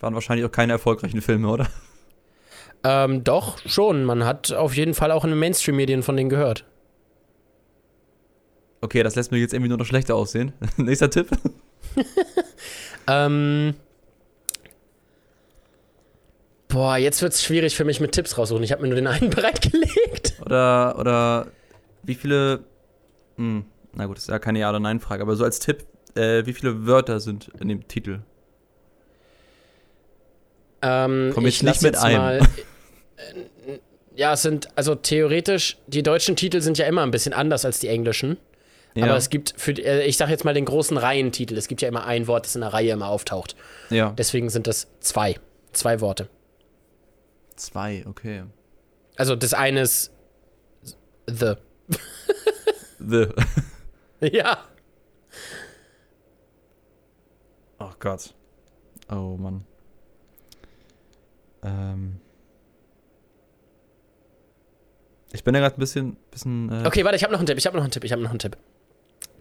Waren wahrscheinlich auch keine erfolgreichen Filme, oder? Ähm, doch, schon. Man hat auf jeden Fall auch in den Mainstream-Medien von denen gehört. Okay, das lässt mir jetzt irgendwie nur noch schlechter aussehen. Nächster Tipp. Ähm. Boah, jetzt wird's schwierig für mich mit Tipps raussuchen. Ich habe mir nur den einen bereitgelegt. Oder, oder wie viele. Hm, na gut, das ist ja keine Ja- oder Nein-Frage, aber so als Tipp, äh, wie viele Wörter sind in dem Titel? Ähm, Komm jetzt ich nicht mit jetzt einem. mal. Äh, ja, es sind, also theoretisch, die deutschen Titel sind ja immer ein bisschen anders als die englischen. Aber es gibt für, äh, ich sag jetzt mal den großen Reihentitel. Es gibt ja immer ein Wort, das in der Reihe immer auftaucht. ja. Deswegen sind das zwei. Zwei Worte. Zwei, okay. Also das eine ist The. The. Ja. Oh Gott. Oh Mann. Ähm. Ich bin ja gerade ein bisschen, bisschen äh, Okay, warte, ich habe noch einen Tipp. Ich habe noch einen Tipp. Ich habe noch einen Tipp.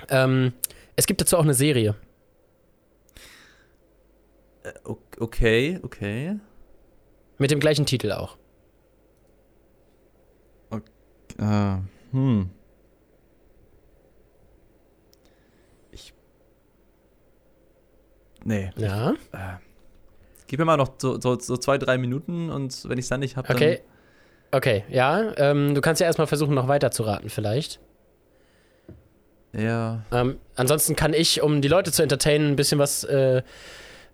Ähm, es gibt dazu auch eine Serie. o- okay, okay. Mit dem gleichen Titel auch. Äh, hm. Nee. Ja. Äh, gib mir mal noch so, so, so zwei, drei Minuten und wenn ich es dann nicht habe, Okay. Okay, ja. Ähm, du kannst ja erstmal versuchen, noch weiter zu raten, vielleicht. Ja. Ähm, ansonsten kann ich, um die Leute zu entertainen, ein bisschen was äh,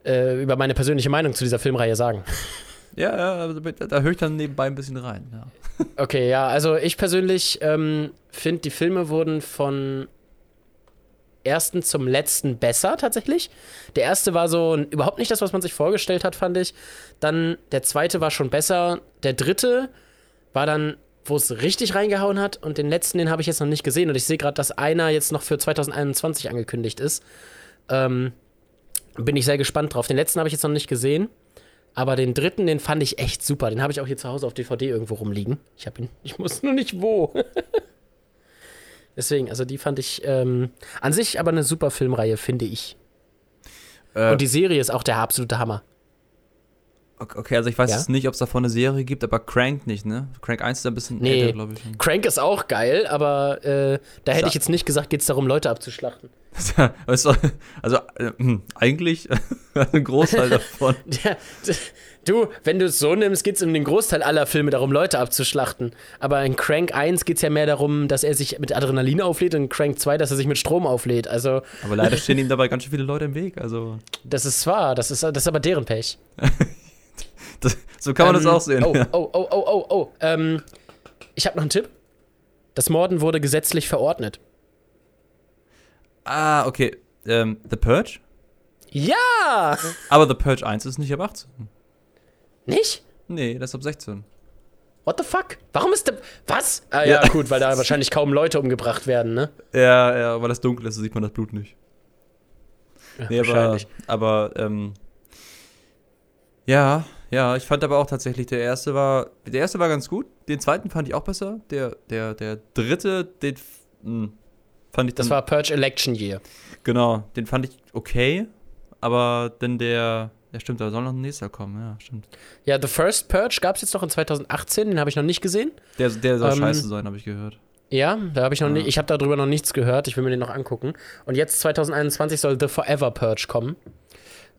äh, über meine persönliche Meinung zu dieser Filmreihe sagen. Ja, ja, also da, da höre ich dann nebenbei ein bisschen rein. Ja. Okay, ja, also ich persönlich ähm, finde, die Filme wurden von ersten zum letzten besser tatsächlich. Der erste war so überhaupt nicht das, was man sich vorgestellt hat, fand ich. Dann der zweite war schon besser. Der dritte war dann, wo es richtig reingehauen hat. Und den letzten, den habe ich jetzt noch nicht gesehen. Und ich sehe gerade, dass einer jetzt noch für 2021 angekündigt ist. Ähm, bin ich sehr gespannt drauf. Den letzten habe ich jetzt noch nicht gesehen. Aber den dritten, den fand ich echt super. Den habe ich auch hier zu Hause auf DVD irgendwo rumliegen. Ich habe ihn, ich muss nur nicht wo. Deswegen, also die fand ich ähm, an sich aber eine super Filmreihe, finde ich. Äh, Und die Serie ist auch der absolute Hammer. Okay, also ich weiß ja? jetzt nicht, ob es davon eine Serie gibt, aber Crank nicht, ne? Crank 1 ist ein bisschen nee, älter, glaube ich. Crank ist auch geil, aber äh, da hätte ich jetzt nicht gesagt, geht es darum, Leute abzuschlachten. also äh, hm, eigentlich ein Großteil davon. ja, du, wenn du es so nimmst, geht es um den Großteil aller Filme darum, Leute abzuschlachten. Aber in Crank 1 geht es ja mehr darum, dass er sich mit Adrenalin auflädt und in Crank 2, dass er sich mit Strom auflädt. Also, aber leider stehen ihm dabei ganz schön viele Leute im Weg. Also. Das ist wahr, das ist, das ist aber deren Pech. Das, so kann man ähm, das auch sehen. Oh, oh, oh, oh, oh, oh. Ähm, ich habe noch einen Tipp. Das Morden wurde gesetzlich verordnet. Ah, okay. Ähm, The Purge? Ja! Aber The Purge 1 ist nicht ab 18. Nicht? Nee, das ist ab 16. What the fuck? Warum ist der. Was? Ah ja, ja, gut, weil da wahrscheinlich kaum Leute umgebracht werden, ne? Ja, ja, weil das dunkel ist, sieht man das Blut nicht. Ja, nee, wahrscheinlich. Aber, aber ähm, ja, ja, ich fand aber auch tatsächlich, der erste war, der erste war ganz gut. Den zweiten fand ich auch besser. Der, der, der dritte, den mh, hm, fand ich dann. Das war Purge Election Year. Genau, den fand ich okay. Aber dann der, ja stimmt, da soll noch ein nächster kommen, ja, stimmt. Ja, The First Purge gab es jetzt noch in 2018, den habe ich noch nicht gesehen. Der, der soll ähm, scheiße sein, habe ich gehört. Ja, da habe ich noch ja. nicht, ich habe darüber noch nichts gehört, ich will mir den noch angucken. Und jetzt 2021 soll The Forever Purge kommen.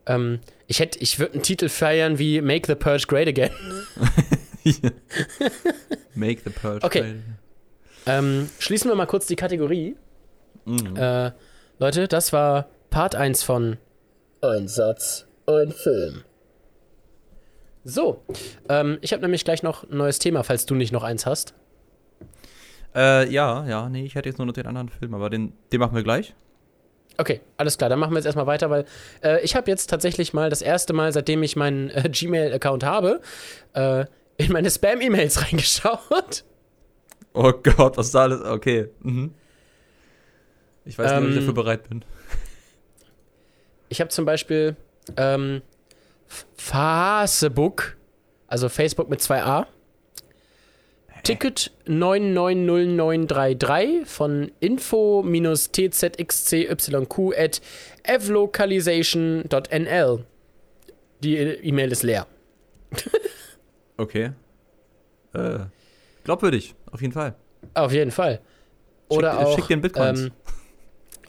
Ähm, ich hätte, ich würde einen Titel feiern wie Make the Purge Great Again. Make the Purge okay. Great Again. Ähm, schließen wir mal kurz die Kategorie. Mhm. Äh, Leute, das war Part 1 von Ein Satz, ein Film. So, ähm, ich habe nämlich gleich noch ein neues Thema, falls du nicht noch eins hast. Äh, ja, ja, nee, ich hätte jetzt nur noch den anderen Film, aber den, den machen wir gleich. Okay, alles klar, dann machen wir jetzt erstmal weiter, weil äh, ich habe jetzt tatsächlich mal das erste Mal, seitdem ich meinen äh, Gmail-Account habe, äh, in meine Spam-E-Mails reingeschaut. Oh Gott, was ist da alles? Okay. Mhm. Ich weiß nicht, ob ich dafür ähm, bereit bin. Ich habe zum Beispiel ähm, Facebook, also Facebook mit zwei A, Ticket 990933 von info-tzxcyq at evlocalization.nl. Die E-Mail ist leer. okay. Äh, glaubwürdig, auf jeden Fall. Auf jeden Fall. Oder schick, auch. Schick den Bitcoins. Ähm,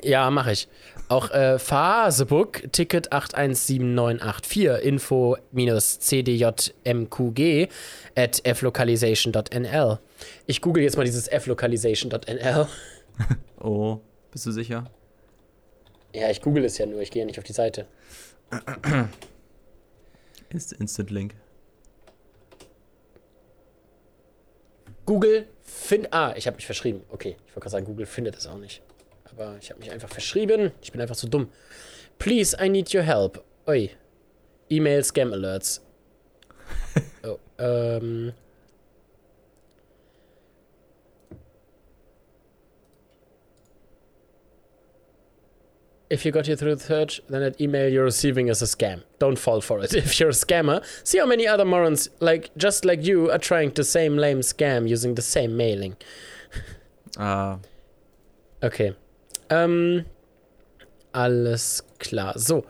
ja, mache ich. Auch äh, Facebook, Ticket 817984, info-cdjmqg at flocalization.nl. Ich google jetzt mal dieses flocalization.nl. oh, bist du sicher? Ja, ich google es ja nur, ich gehe ja nicht auf die Seite. Inst Instant Link. Google findet. Ah, ich habe mich verschrieben. Okay, ich wollte gerade sagen, Google findet es auch nicht aber ich habe mich einfach verschrieben. Ich bin einfach zu dumm. Please, I need your help. Oi. E-Mail Scam Alerts. oh, ähm. If you got you through the search, then that email you're receiving is a scam. Don't fall for it. If you're a scammer, see how many other morons, like just like you, are trying the same lame scam using the same mailing. Ah. Uh. Okay. Ähm, alles klar. So,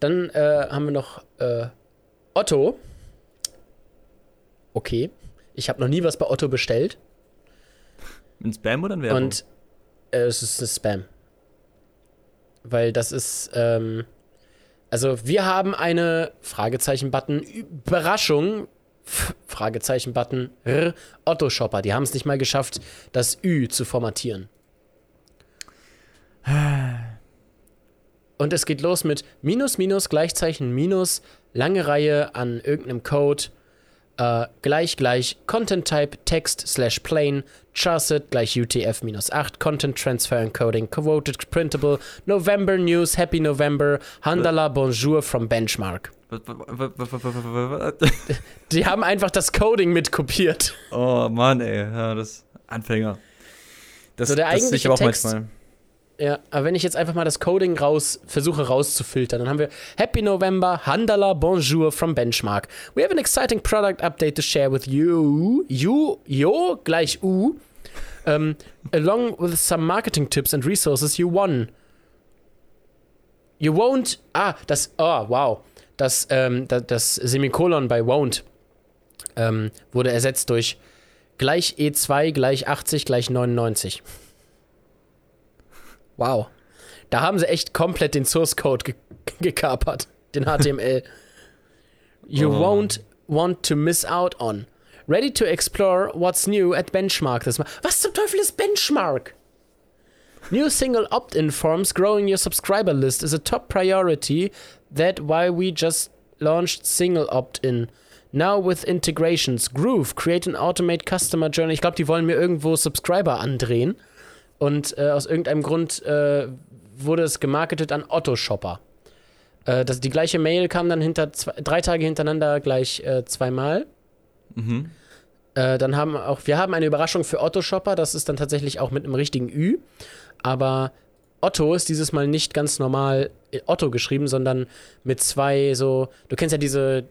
dann äh, haben wir noch äh, Otto. Okay. Ich habe noch nie was bei Otto bestellt. Ein Spam oder ein Werbung? Und äh, es ist ein Spam. Weil das ist, ähm, also wir haben eine Fragezeichen-Button Überraschung Fragezeichen-Button Otto Shopper. Die haben es nicht mal geschafft, das Ü zu formatieren. Und es geht los mit Minus, Minus, Gleichzeichen, Minus, lange Reihe an irgendeinem Code. äh, gleich gleich Content Type Text slash plain Charset gleich UTF minus 8 Content Transfer Encoding Quoted Printable November News Happy November Handala Bonjour from Benchmark. Die haben einfach das Coding mitkopiert. Oh Mann, ey, ja, das Anfänger. Das, So, der das eigentliche Text- manchmal. Ja, aber wenn ich jetzt einfach mal das Coding raus versuche rauszufiltern, dann haben wir Happy November, Handala Bonjour from Benchmark. We have an exciting product update to share with you. You, yo, gleich U. Um, along with some marketing tips and resources you won. You won't. Ah, das. Oh, wow. Das, ähm, das, das Semikolon bei won't ähm, wurde ersetzt durch gleich E2 gleich 80 gleich 99. Wow. Da haben sie echt komplett den Source Code ge gekapert, den HTML. You Oh. won't want to miss out on. Ready to explore what's new at Benchmark this month. Was zum Teufel ist Benchmark? New single opt-in forms growing your subscriber list is a top priority. That why we just launched single opt-in. Now with integrations, Groove, create and automate customer journey. Ich glaube, die wollen mir irgendwo Subscriber andrehen. Und äh, aus irgendeinem Grund äh, wurde es gemarketet an Otto Shopper. Äh, das, die gleiche Mail kam dann hinter zwei, drei Tage hintereinander gleich äh, zweimal. Mhm. Äh, dann haben auch, wir haben eine Überraschung für Otto Shopper, das ist dann tatsächlich auch mit einem richtigen Ü. Aber Otto ist dieses Mal nicht ganz normal äh, Otto geschrieben, sondern mit zwei so, du kennst ja diese,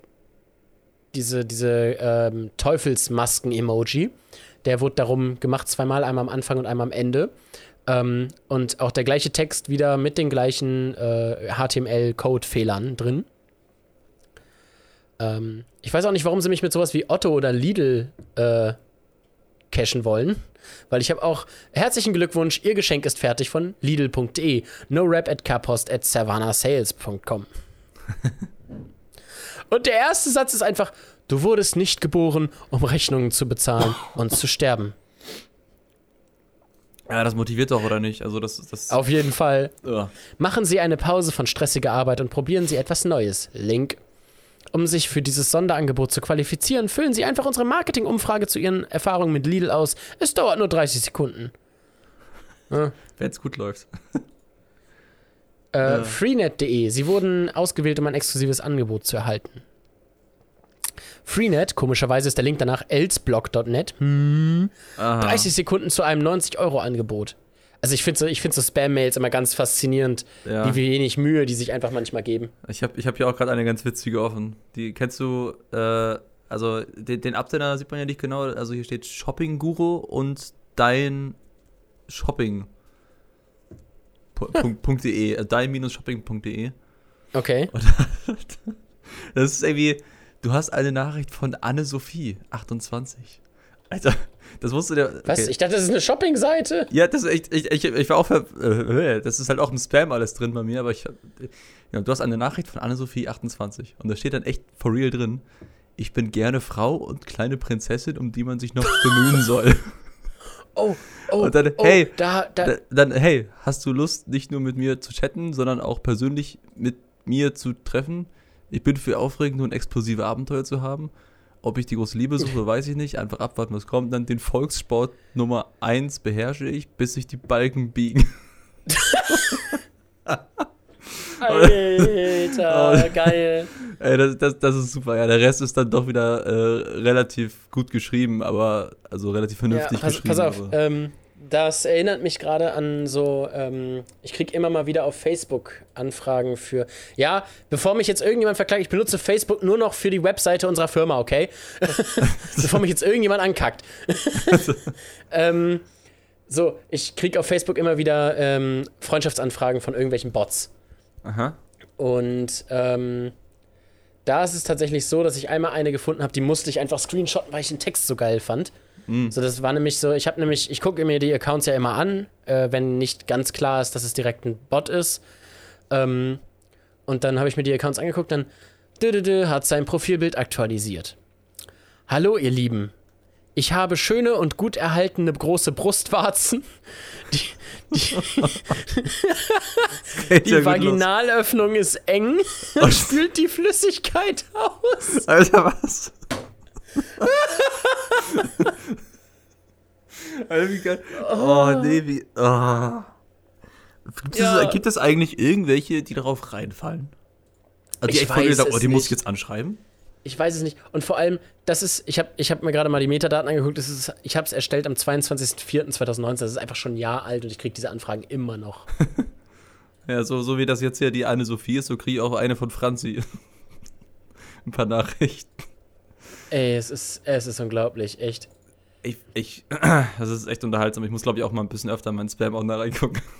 diese, diese ähm, Teufelsmasken-Emoji. Der wurde darum gemacht, zweimal, einmal am Anfang und einmal am Ende. Ähm, und auch der gleiche Text wieder mit den gleichen äh, HTML-Code-Fehlern drin. Ähm, ich weiß auch nicht, warum sie mich mit sowas wie Otto oder Lidl äh, cashen wollen. Weil ich habe auch herzlichen Glückwunsch, Ihr Geschenk ist fertig von Lidl.de. No rap at carpost at savannahsales.com. Und der erste Satz ist einfach: Du wurdest nicht geboren, um Rechnungen zu bezahlen und zu sterben. Ja, das motiviert doch, oder nicht? Also, das. das Auf jeden Fall. Ugh. Machen Sie eine Pause von stressiger Arbeit und probieren Sie etwas Neues. Link. Um sich für dieses Sonderangebot zu qualifizieren, füllen Sie einfach unsere Marketing-Umfrage zu Ihren Erfahrungen mit Lidl aus. Es dauert nur 30 Sekunden. Wenn es gut läuft. Äh, Ja. Freenet.de. Sie wurden ausgewählt, um ein exklusives Angebot zu erhalten. Freenet, komischerweise ist der Link danach elsblog.net. Hm. Aha. 30 Sekunden zu einem 90-Euro-Angebot. Also ich finde so, ich find so Spam-Mails immer ganz faszinierend, Ja. wie wenig Mühe die sich einfach manchmal geben. Ich habe ich hab hier auch gerade eine ganz witzige offen. Die kennst du, äh, also den, den Absender sieht man ja nicht genau. Also hier steht Shopping Guru und dein Shopping. .de, äh, dein-shopping.de. Okay. Das ist irgendwie, du hast eine Nachricht von Anne-Sophie, 28. Alter, das musst du dir. Was? okay. Ich dachte, das ist eine Shopping-Seite. Ja, das ist echt, ich, ich, ich war auch, ver- äh, das ist halt auch im Spam alles drin bei mir, aber ich, ja, du hast eine Nachricht von Anne-Sophie 28 und da steht dann echt for real drin, ich bin gerne Frau und kleine Prinzessin, um die man sich noch bemühen soll. Oh, oh, Und dann, oh, hey, da, Da- Dann, hey, hast du Lust, nicht nur mit mir zu chatten, sondern auch persönlich mit mir zu treffen? Ich bin für aufregende und explosive Abenteuer zu haben. Ob ich die große Liebe suche, weiß ich nicht. Einfach abwarten, was kommt. Dann den Volkssport Nummer 1 beherrsche ich, bis sich die Balken biegen. Alter, geil. Ey, das, das, das ist super. Ja, der Rest ist dann doch wieder äh, relativ gut geschrieben, aber also relativ Ja, vernünftig pass, geschrieben. pass auf, ähm, das erinnert mich gerade an so, ähm, ich kriege immer mal wieder auf Facebook Anfragen für, ja, bevor mich jetzt irgendjemand verklagt, ich benutze Facebook nur noch für die Webseite unserer Firma, okay? bevor mich jetzt irgendjemand ankackt. ähm, so, ich kriege auf Facebook immer wieder ähm, Freundschaftsanfragen von irgendwelchen Bots. Aha. Und ähm, da ist es tatsächlich so, dass ich einmal eine gefunden habe, die musste ich einfach screenshotten, weil ich den Text so geil fand. Mhm. So, das war nämlich so, ich habe nämlich, ich gucke mir die Accounts ja immer an, äh, wenn nicht ganz klar ist, dass es direkt ein Bot ist. Ähm, und dann habe ich mir die Accounts angeguckt, dann dü, hat sein Profilbild aktualisiert. Hallo, ihr Lieben. Ich habe schöne und gut erhaltene große Brustwarzen. Die, die, die ja gut los. Vaginalöffnung ist eng und spült die Flüssigkeit aus. Alter, was? Alter, wie geil. Oh, nee, wie. Oh. Gibt, Ja. es, gibt es eigentlich irgendwelche, die darauf reinfallen? Also die Ich echt von mir sagen, oh, die muss ich jetzt anschreiben? Ich weiß es nicht. Und vor allem, das ist, ich habe ich hab mir gerade mal die Metadaten angeguckt, das ist, ich habe es erstellt am 22.04.2019, das ist einfach schon ein Jahr alt und ich kriege diese Anfragen immer noch. Ja, so, so wie das jetzt hier die eine Sophie ist, so kriege ich auch eine von Franzi. Ein paar Nachrichten. Ey, es ist, es ist unglaublich, echt. Ich, ich, das ist echt unterhaltsam. Ich muss, glaube ich, auch mal ein bisschen öfter in meinen Spam-Ordner reingucken.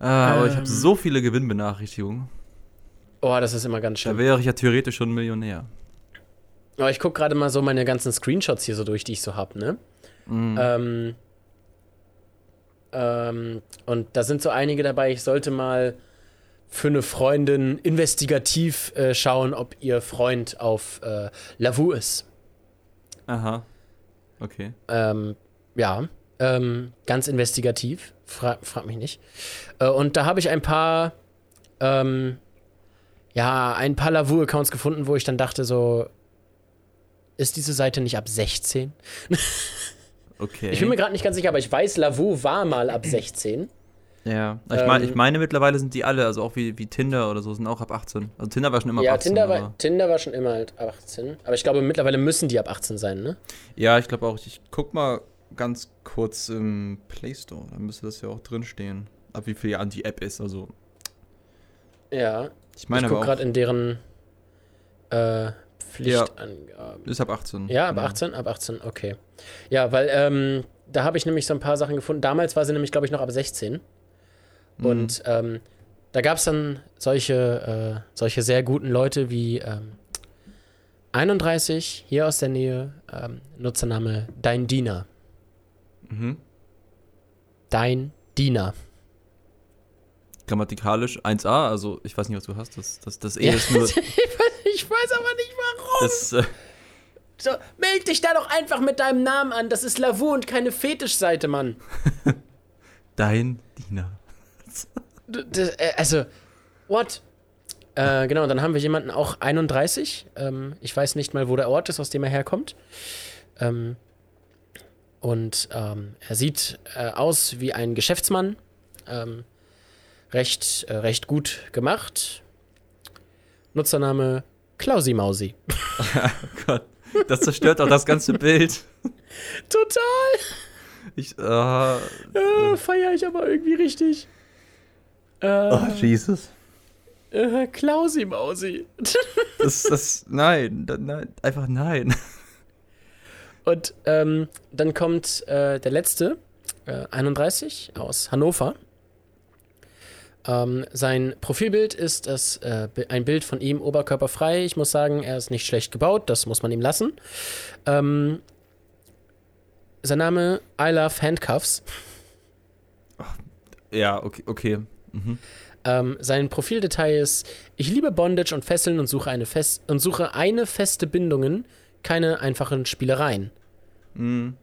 Ah, aber ich habe Ähm. so viele Gewinnbenachrichtigungen. Oh, das ist immer ganz Da schlimm. wäre ich ja theoretisch schon Millionär. Aber ich gucke gerade mal so meine ganzen Screenshots hier so durch, die ich so habe, ne? Mhm. Ähm, ähm, und da sind so einige dabei, ich sollte mal für eine Freundin investigativ äh, schauen, ob ihr Freund auf äh, Lavu ist. Aha. Okay. Ähm, ja, ähm, ganz investigativ. Fra frag mich nicht. Äh, und da habe ich ein paar, ähm, ja, ein paar Lavu-Accounts gefunden, wo ich dann dachte, so, ist diese Seite nicht ab 16? Okay. Ich bin mir gerade nicht ganz sicher, aber ich weiß, Lavu war mal ab 16. ja. Ich, mein, ähm, ich meine, mittlerweile sind die alle, also auch wie, wie Tinder oder so, sind auch ab 18. Also Tinder war schon immer ja, ab 18. Tinder aber- war, Tinder war schon immer halt ab 18. Aber ich glaube, mittlerweile müssen die ab 18 sein, ne? Ja, ich glaube auch. Ich guck mal ganz kurz im Play Store. Da müsste das ja auch drinstehen. Ab wie viel Jahren die App ist. Also, Ja. ich meine ich auch, gerade in deren äh, Pflichtangaben. ist ab 18. Ja, ab Genau. 18? Ab 18, okay. Ja, weil ähm, da habe ich nämlich so ein paar Sachen gefunden. Damals war sie nämlich, glaube ich, noch ab 16. Mhm. Und ähm, da gab es dann solche, äh, solche sehr guten Leute wie ähm, 31 hier aus der Nähe, ähm, Nutzername Dein Diener. Mhm. Dein Diener. Grammatikalisch 1a, also ich weiß nicht, was du hast. Das, das, das E Ja, ist nur. ich, weiß, aber nicht warum. Das, äh, So, meld dich da doch einfach mit deinem Namen an. Das ist Lavu und keine Fetischseite, Mann. dein Diener. Äh, also, what? Äh, genau, dann haben wir jemanden auch 31. Ähm, ich weiß nicht mal, wo der Ort ist, aus dem er herkommt. Ähm, und ähm, er sieht äh, aus wie ein Geschäftsmann. Ähm, recht, äh, recht gut gemacht. Nutzername Klausi Mausi. Oh Gott. Das zerstört auch das ganze Bild. Total! Ich, äh, Äh, Feier ich aber irgendwie richtig. Äh, oh, Jesus. äh, Klausi Mausi. Das, das, nein, nein, einfach nein. Und ähm, dann kommt äh, der letzte, äh, 31, aus Hannover. Ähm, sein Profilbild ist das, äh, ein Bild von ihm oberkörperfrei. Ich muss sagen, er ist nicht schlecht gebaut, das muss man ihm lassen. Ähm, sein Name I Love Handcuffs. Ja, okay, okay. Mhm. Ähm, sein Profildetail ist: Ich liebe Bondage und Fesseln und suche eine fest und suche eine feste Bindungen, keine einfachen Spielereien. Mhm.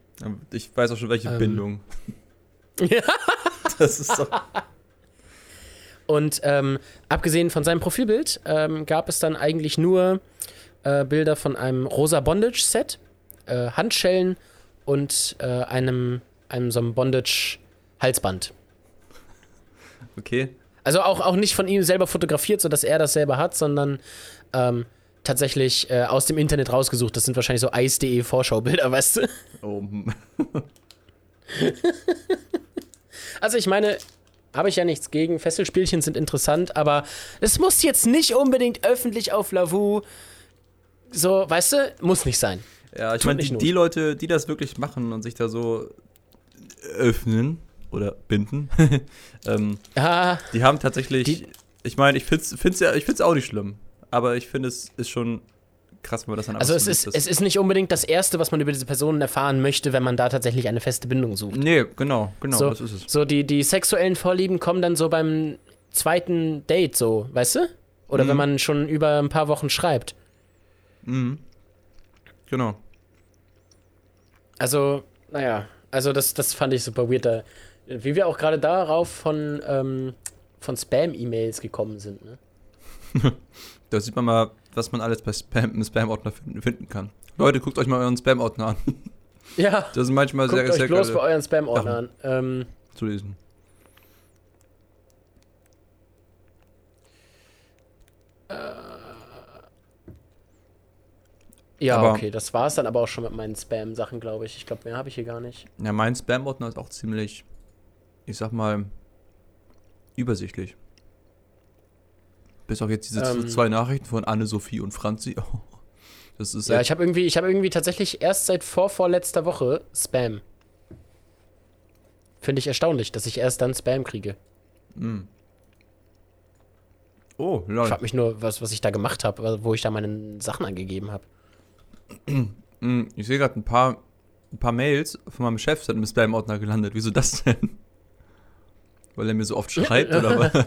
Ich weiß auch schon, welche Ähm. Bindung. Ja. Das ist doch. Und ähm, abgesehen von seinem Profilbild ähm, gab es dann eigentlich nur äh, Bilder von einem rosa Bondage-Set, äh, Handschellen und äh, einem, einem so einem Bondage-Halsband. Okay. Also auch, auch nicht von ihm selber fotografiert, sodass er das selber hat, sondern ähm, tatsächlich äh, aus dem Internet rausgesucht. Das sind wahrscheinlich so Eis.de Vorschaubilder, weißt du? Oh. Also ich meine, habe ich ja nichts gegen. Fesselspielchen sind interessant, aber es muss jetzt nicht unbedingt öffentlich auf Lavu. So, weißt du, muss nicht sein. Ja, ich meine, die, die Leute, die das wirklich machen und sich da so öffnen oder binden, ähm, Ja, die haben tatsächlich. Die- ich meine, ich finde es find's ja, ich find's auch nicht schlimm. Aber ich finde, es ist schon krass, wenn man das dann also es ist, liest, es ist nicht unbedingt das Erste, was man über diese Personen erfahren möchte, wenn man da tatsächlich eine feste Bindung sucht. Nee, genau, genau, so, das ist es. so die, die sexuellen Vorlieben kommen dann so beim zweiten Date so, weißt du? Oder Mhm. wenn man schon über ein paar Wochen schreibt. Mhm. Genau. Also, naja, also das, das fand ich super weird. Da, wie wir auch gerade darauf von, ähm, von Spam-E-Mails gekommen sind. Ne? da sieht man mal, was man alles bei Spam, im Spam-Ordner finden, finden kann. Leute, guckt euch mal euren Spam-Ordner an. Ja. Das sind manchmal Guckt sehr, euch sehr bloß bei euren Spam-Ordnern. Ähm, zu lesen. ja, Aber- okay, das war's dann aber auch schon mit meinen Spam-Sachen, glaube ich. Ich glaube, mehr habe ich hier gar nicht. Ja, mein Spam-Ordner ist auch ziemlich, ich sag mal, übersichtlich. Bis auf jetzt diese Ähm. zwei Nachrichten von Anne-Sophie und Franzi. Oh, das ist Ja, ich habe irgendwie, ich habe irgendwie tatsächlich erst seit vorvorletzter Woche Spam. Finde ich erstaunlich, dass ich erst dann Spam kriege. Mm. Oh, lol. Ich frage mich nur, was, was ich da gemacht habe, wo ich da meine Sachen angegeben habe. Mm, Ich sehe gerade ein paar, ein paar Mails von meinem Chef sind im Spam-Ordner gelandet. Wieso das denn? Weil er mir so oft schreibt oder was?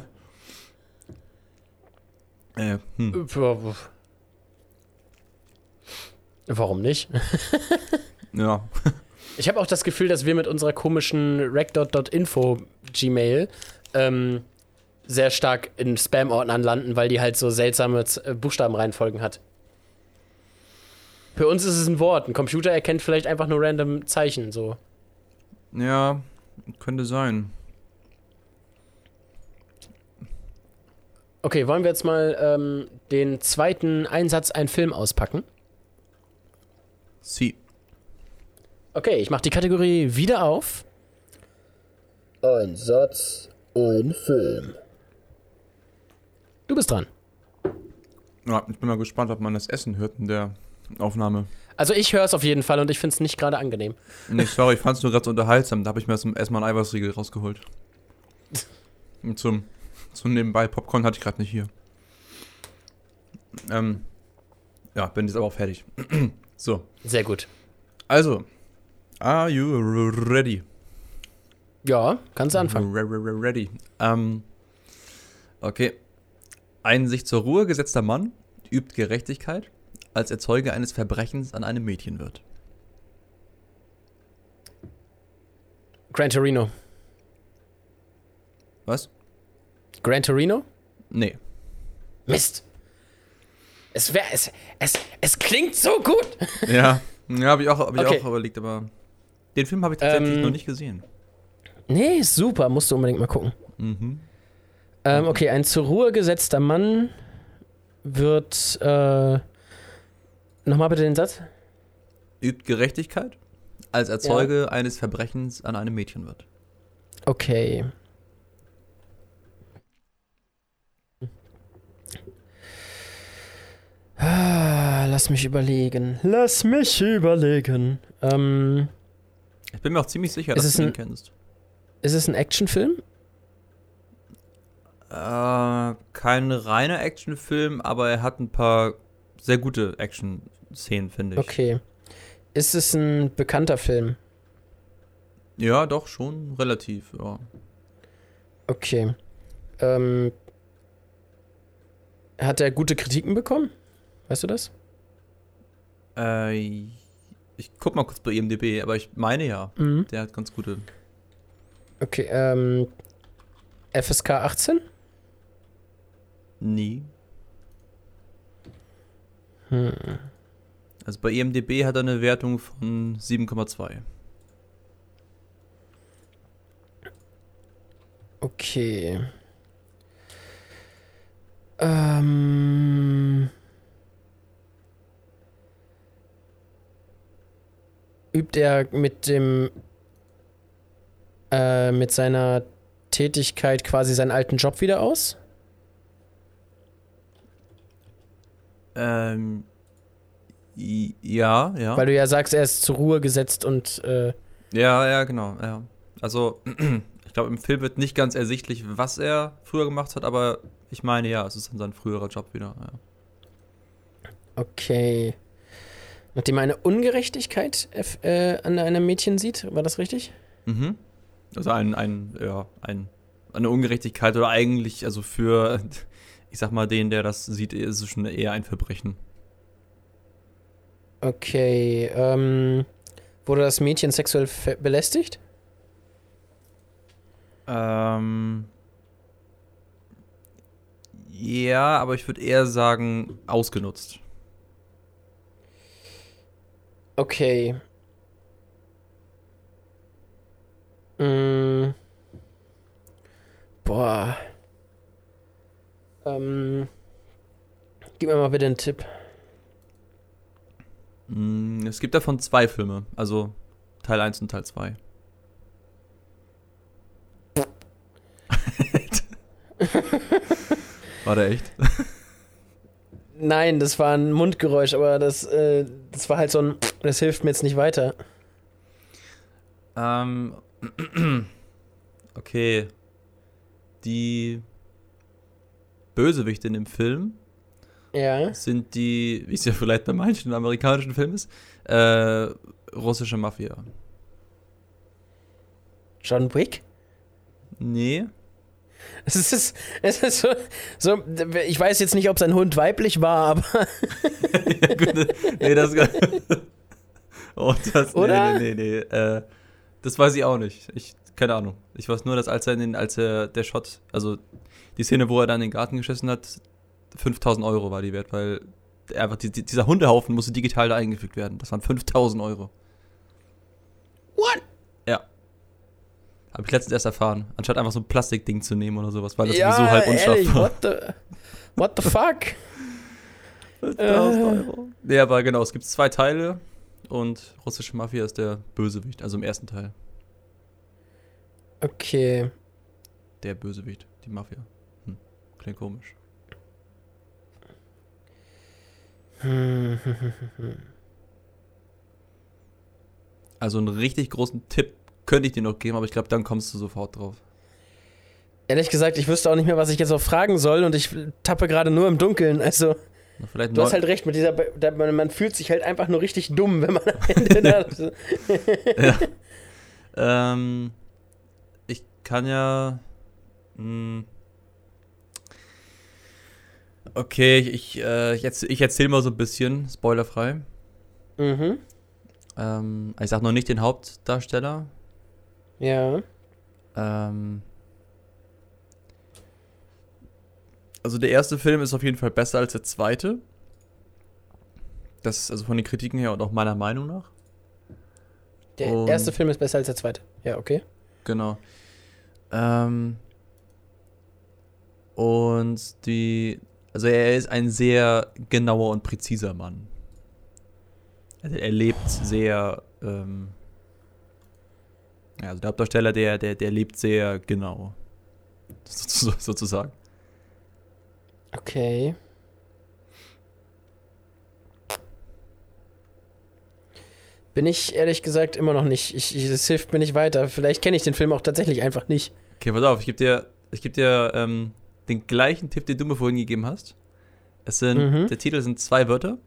Äh, hm. Warum nicht? Ja. Ich habe auch das Gefühl, dass wir mit unserer komischen rec.info Gmail ähm, sehr stark in Spam-Ordnern landen, weil die halt so seltsame äh, Buchstabenreihenfolgen hat. Für uns ist es ein Wort. Ein Computer erkennt vielleicht einfach nur random Zeichen. So. Ja, könnte sein. Okay, wollen wir jetzt mal ähm, den zweiten Einsatz, ein Film auspacken? Sie. Okay, ich mache die Kategorie wieder auf. Ein Satz, ein Film. Du bist dran. Ja, ich bin mal gespannt, ob man das Essen hört in der Aufnahme. Also ich höre es auf jeden Fall und ich finde es nicht gerade angenehm. Nee, sorry, ich fand es nur gerade so unterhaltsam. Da habe ich mir zum erstmal einen Eiweißriegel rausgeholt. Und zum, zum Nebenbei, Popcorn hatte ich gerade nicht hier. Ähm, ja, bin jetzt aber auch fertig. so, Sehr gut. also, are you ready? Ja, kannst du anfangen. Re- re- re- Ready. Ähm, okay. Ein sich zur Ruhe gesetzter Mann übt Gerechtigkeit, als er Zeuge eines Verbrechens an einem Mädchen wird. Gran Torino. Was? Gran Torino? Nee. Mist. Es wäre es, es es klingt so gut. Ja, ja habe ich, auch, hab ich Okay. auch überlegt, aber den Film habe ich tatsächlich Ähm, noch nicht gesehen. Nee, super, musst du unbedingt mal gucken. Mhm. Ähm, okay, ein zur Ruhe gesetzter Mann wird äh, nochmal bitte den Satz. Übt Gerechtigkeit, als er Zeuge eines Verbrechens an einem Mädchen wird. Okay. Lass mich überlegen. Lass mich überlegen. Ähm, Ich bin mir auch ziemlich sicher, dass du ihn ein- kennst. ist es ein Actionfilm? Äh, kein reiner Actionfilm, aber er hat ein paar sehr gute Action-Szenen, finde ich. Okay. Ist es ein bekannter Film? Ja, doch, schon relativ, ja. Okay. Ähm, hat er gute Kritiken bekommen? Weißt du das? Äh, ich guck mal kurz bei IMDb, aber ich meine ja, Mhm. der hat ganz gute. Okay, ähm, FSK 18? Nie. Hm. Also bei IMDb hat er eine Wertung von 7,2. Okay. Ähm. Übt er mit dem. Äh, mit seiner Tätigkeit quasi seinen alten Job wieder aus? Ähm, ja, ja. Weil du ja sagst, er ist zur Ruhe gesetzt und. Äh, Ja, ja, genau, ja. Also, ich glaube, im Film wird nicht ganz ersichtlich, was er früher gemacht hat, aber ich meine, ja, es ist dann sein früherer Job wieder. Ja. okay. Nachdem er eine Ungerechtigkeit äh, an einem Mädchen sieht, war das richtig? Mhm. Also ein, ein, ja, ein, eine Ungerechtigkeit oder eigentlich, also für, ich sag mal, den, der das sieht, ist es schon eher ein Verbrechen. Okay, ähm, wurde das Mädchen sexuell belästigt? Ähm, Ja, aber ich würde eher sagen, ausgenutzt. Okay. Mm. Boah. Ähm. Gib mir mal bitte einen Tipp. Mm, Es gibt davon zwei Filme, also Teil 1 und Teil 2. War der echt? Nein, das war ein Mundgeräusch, aber das, äh, das war halt so ein. Das hilft mir jetzt nicht weiter. Ähm, okay. Die Bösewichte in dem Film Ja. sind die, wie es ja vielleicht bei manchen amerikanischen Filmen ist, äh, russische Mafia. John Wick? Nee. Es ist, es ist so, so. Ich weiß jetzt nicht, ob sein Hund weiblich war, aber. ja, gut, nee, das. oh, das. Oder? Nee, nee, nee. nee. Äh, das weiß ich auch nicht. Ich, keine Ahnung. Ich weiß nur, dass als er, den, als er der Shot, also die Szene, wo er dann in den Garten geschissen hat, 5000 Euro war die wert, weil einfach die, dieser Hundehaufen musste digital da eingefügt werden. Das waren 5000 Euro. What? Ja. Habe ich letztens erst erfahren. Anstatt einfach so ein Plastikding zu nehmen oder sowas, weil das ja, sowieso halb unscharf ehrlich, war. what the, what the fuck? 5000 Euro. Nee, aber genau, es gibt zwei Teile und russische Mafia ist der Bösewicht, also im ersten Teil. Okay. Der Bösewicht, die Mafia. Hm. Klingt komisch. Hm. Also einen richtig großen Tipp könnte ich dir noch geben, aber ich glaube, dann kommst du sofort drauf. Ehrlich gesagt, ich wüsste auch nicht mehr, was ich jetzt noch fragen soll und ich tappe gerade nur im Dunkeln. Also, Na, du hast halt recht mit dieser. Da- Man, man fühlt sich halt einfach nur richtig dumm, wenn man am Ende. da, ja. ähm, ich kann ja. Mh, okay, ich, äh, ich, erzähl, ich erzähle mal so ein bisschen, spoilerfrei. mhm. Ähm, ich sag noch nicht den Hauptdarsteller. Ja. Ähm, also der erste Film ist auf jeden Fall besser als der zweite. Das ist also von den Kritiken her und auch meiner Meinung nach. Der Und- erste Film ist besser als der zweite. Ja, okay. Genau. Ähm, und die, also er ist ein sehr genauer und präziser Mann. Also er lebt sehr, ähm, ja, also der Hauptdarsteller, der, der, der lebt sehr genau. So- Sozusagen. Okay. Bin ich ehrlich gesagt immer noch nicht. Ich, ich, das hilft mir nicht weiter. Vielleicht kenne ich den Film auch tatsächlich einfach nicht. Okay, pass auf, ich gebe dir, ich geb dir ähm, den gleichen Tipp, den du mir vorhin gegeben hast. Es sind, Mhm. der Titel sind zwei Wörter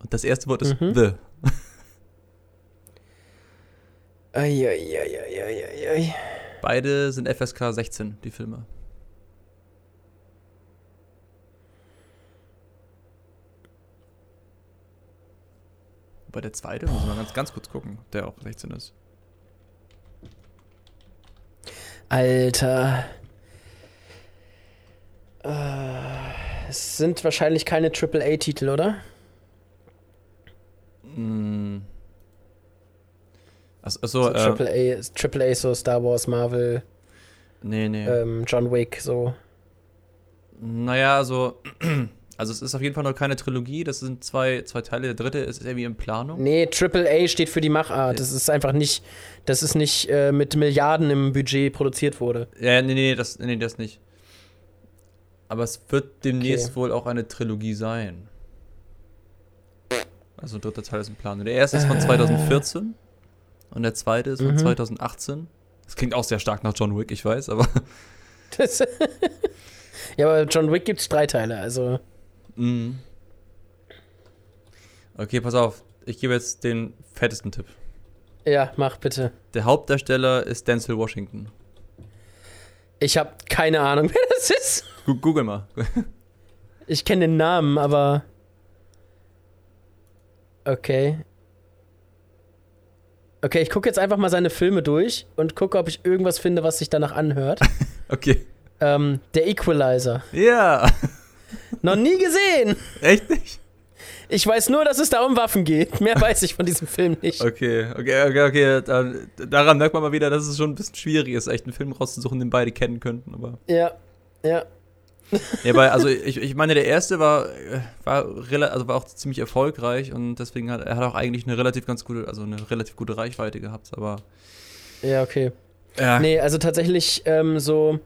und das erste Wort ist Mhm. The. Eieieiei. Beide sind FSK 16, die Filme. Bei der zweite muss man ganz, ganz kurz gucken, der auch 16 ist. Alter. Äh, es sind wahrscheinlich keine AAA-Titel, oder? Mm. Achso, So, achso äh, AAA, ist- AAA, so Star Wars, Marvel, nee, nee. ähm, John Wick, so. Naja, also, also es ist auf jeden Fall noch keine Trilogie, das sind zwei, zwei Teile. Der dritte ist irgendwie in Planung. Nee, AAA steht für die Machart. Das ist einfach nicht, das ist nicht äh, mit Milliarden im Budget produziert wurde. Ja, nee, nee, das, nee, das nicht. Aber es wird demnächst Okay. wohl auch eine Trilogie sein. Also ein dritter Teil ist in Planung. Der erste ist von 2014 und der zweite ist von Mhm. 2018. Das klingt auch sehr stark nach John Wick, ich weiß, aber Das ja, aber John Wick gibt's drei Teile, also. Mhm. Okay, pass auf. Ich gebe jetzt den fettesten Tipp. Ja, mach bitte. Der Hauptdarsteller ist Denzel Washington. Ich habe keine Ahnung, wer das ist. Google mal. Ich kenne den Namen, aber. Okay. Okay, ich gucke jetzt einfach mal seine Filme durch und gucke, ob ich irgendwas finde, was sich danach anhört. Okay. ähm, der Equalizer. Ja. Noch nie gesehen. Echt nicht? Ich weiß nur, dass es da um Waffen geht. Mehr weiß ich von diesem Film nicht. Okay, okay, okay, okay. Da, daran merkt man mal wieder, dass es schon ein bisschen schwierig ist, echt einen Film rauszusuchen, den beide kennen könnten. Aber Ja, ja. Ja, weil, also ich, ich meine, der erste war, war, also war auch ziemlich erfolgreich und deswegen hat er hat auch eigentlich eine relativ ganz gute, also eine relativ gute Reichweite gehabt. Aber Ja, okay. ja, Nee, also tatsächlich ähm, so.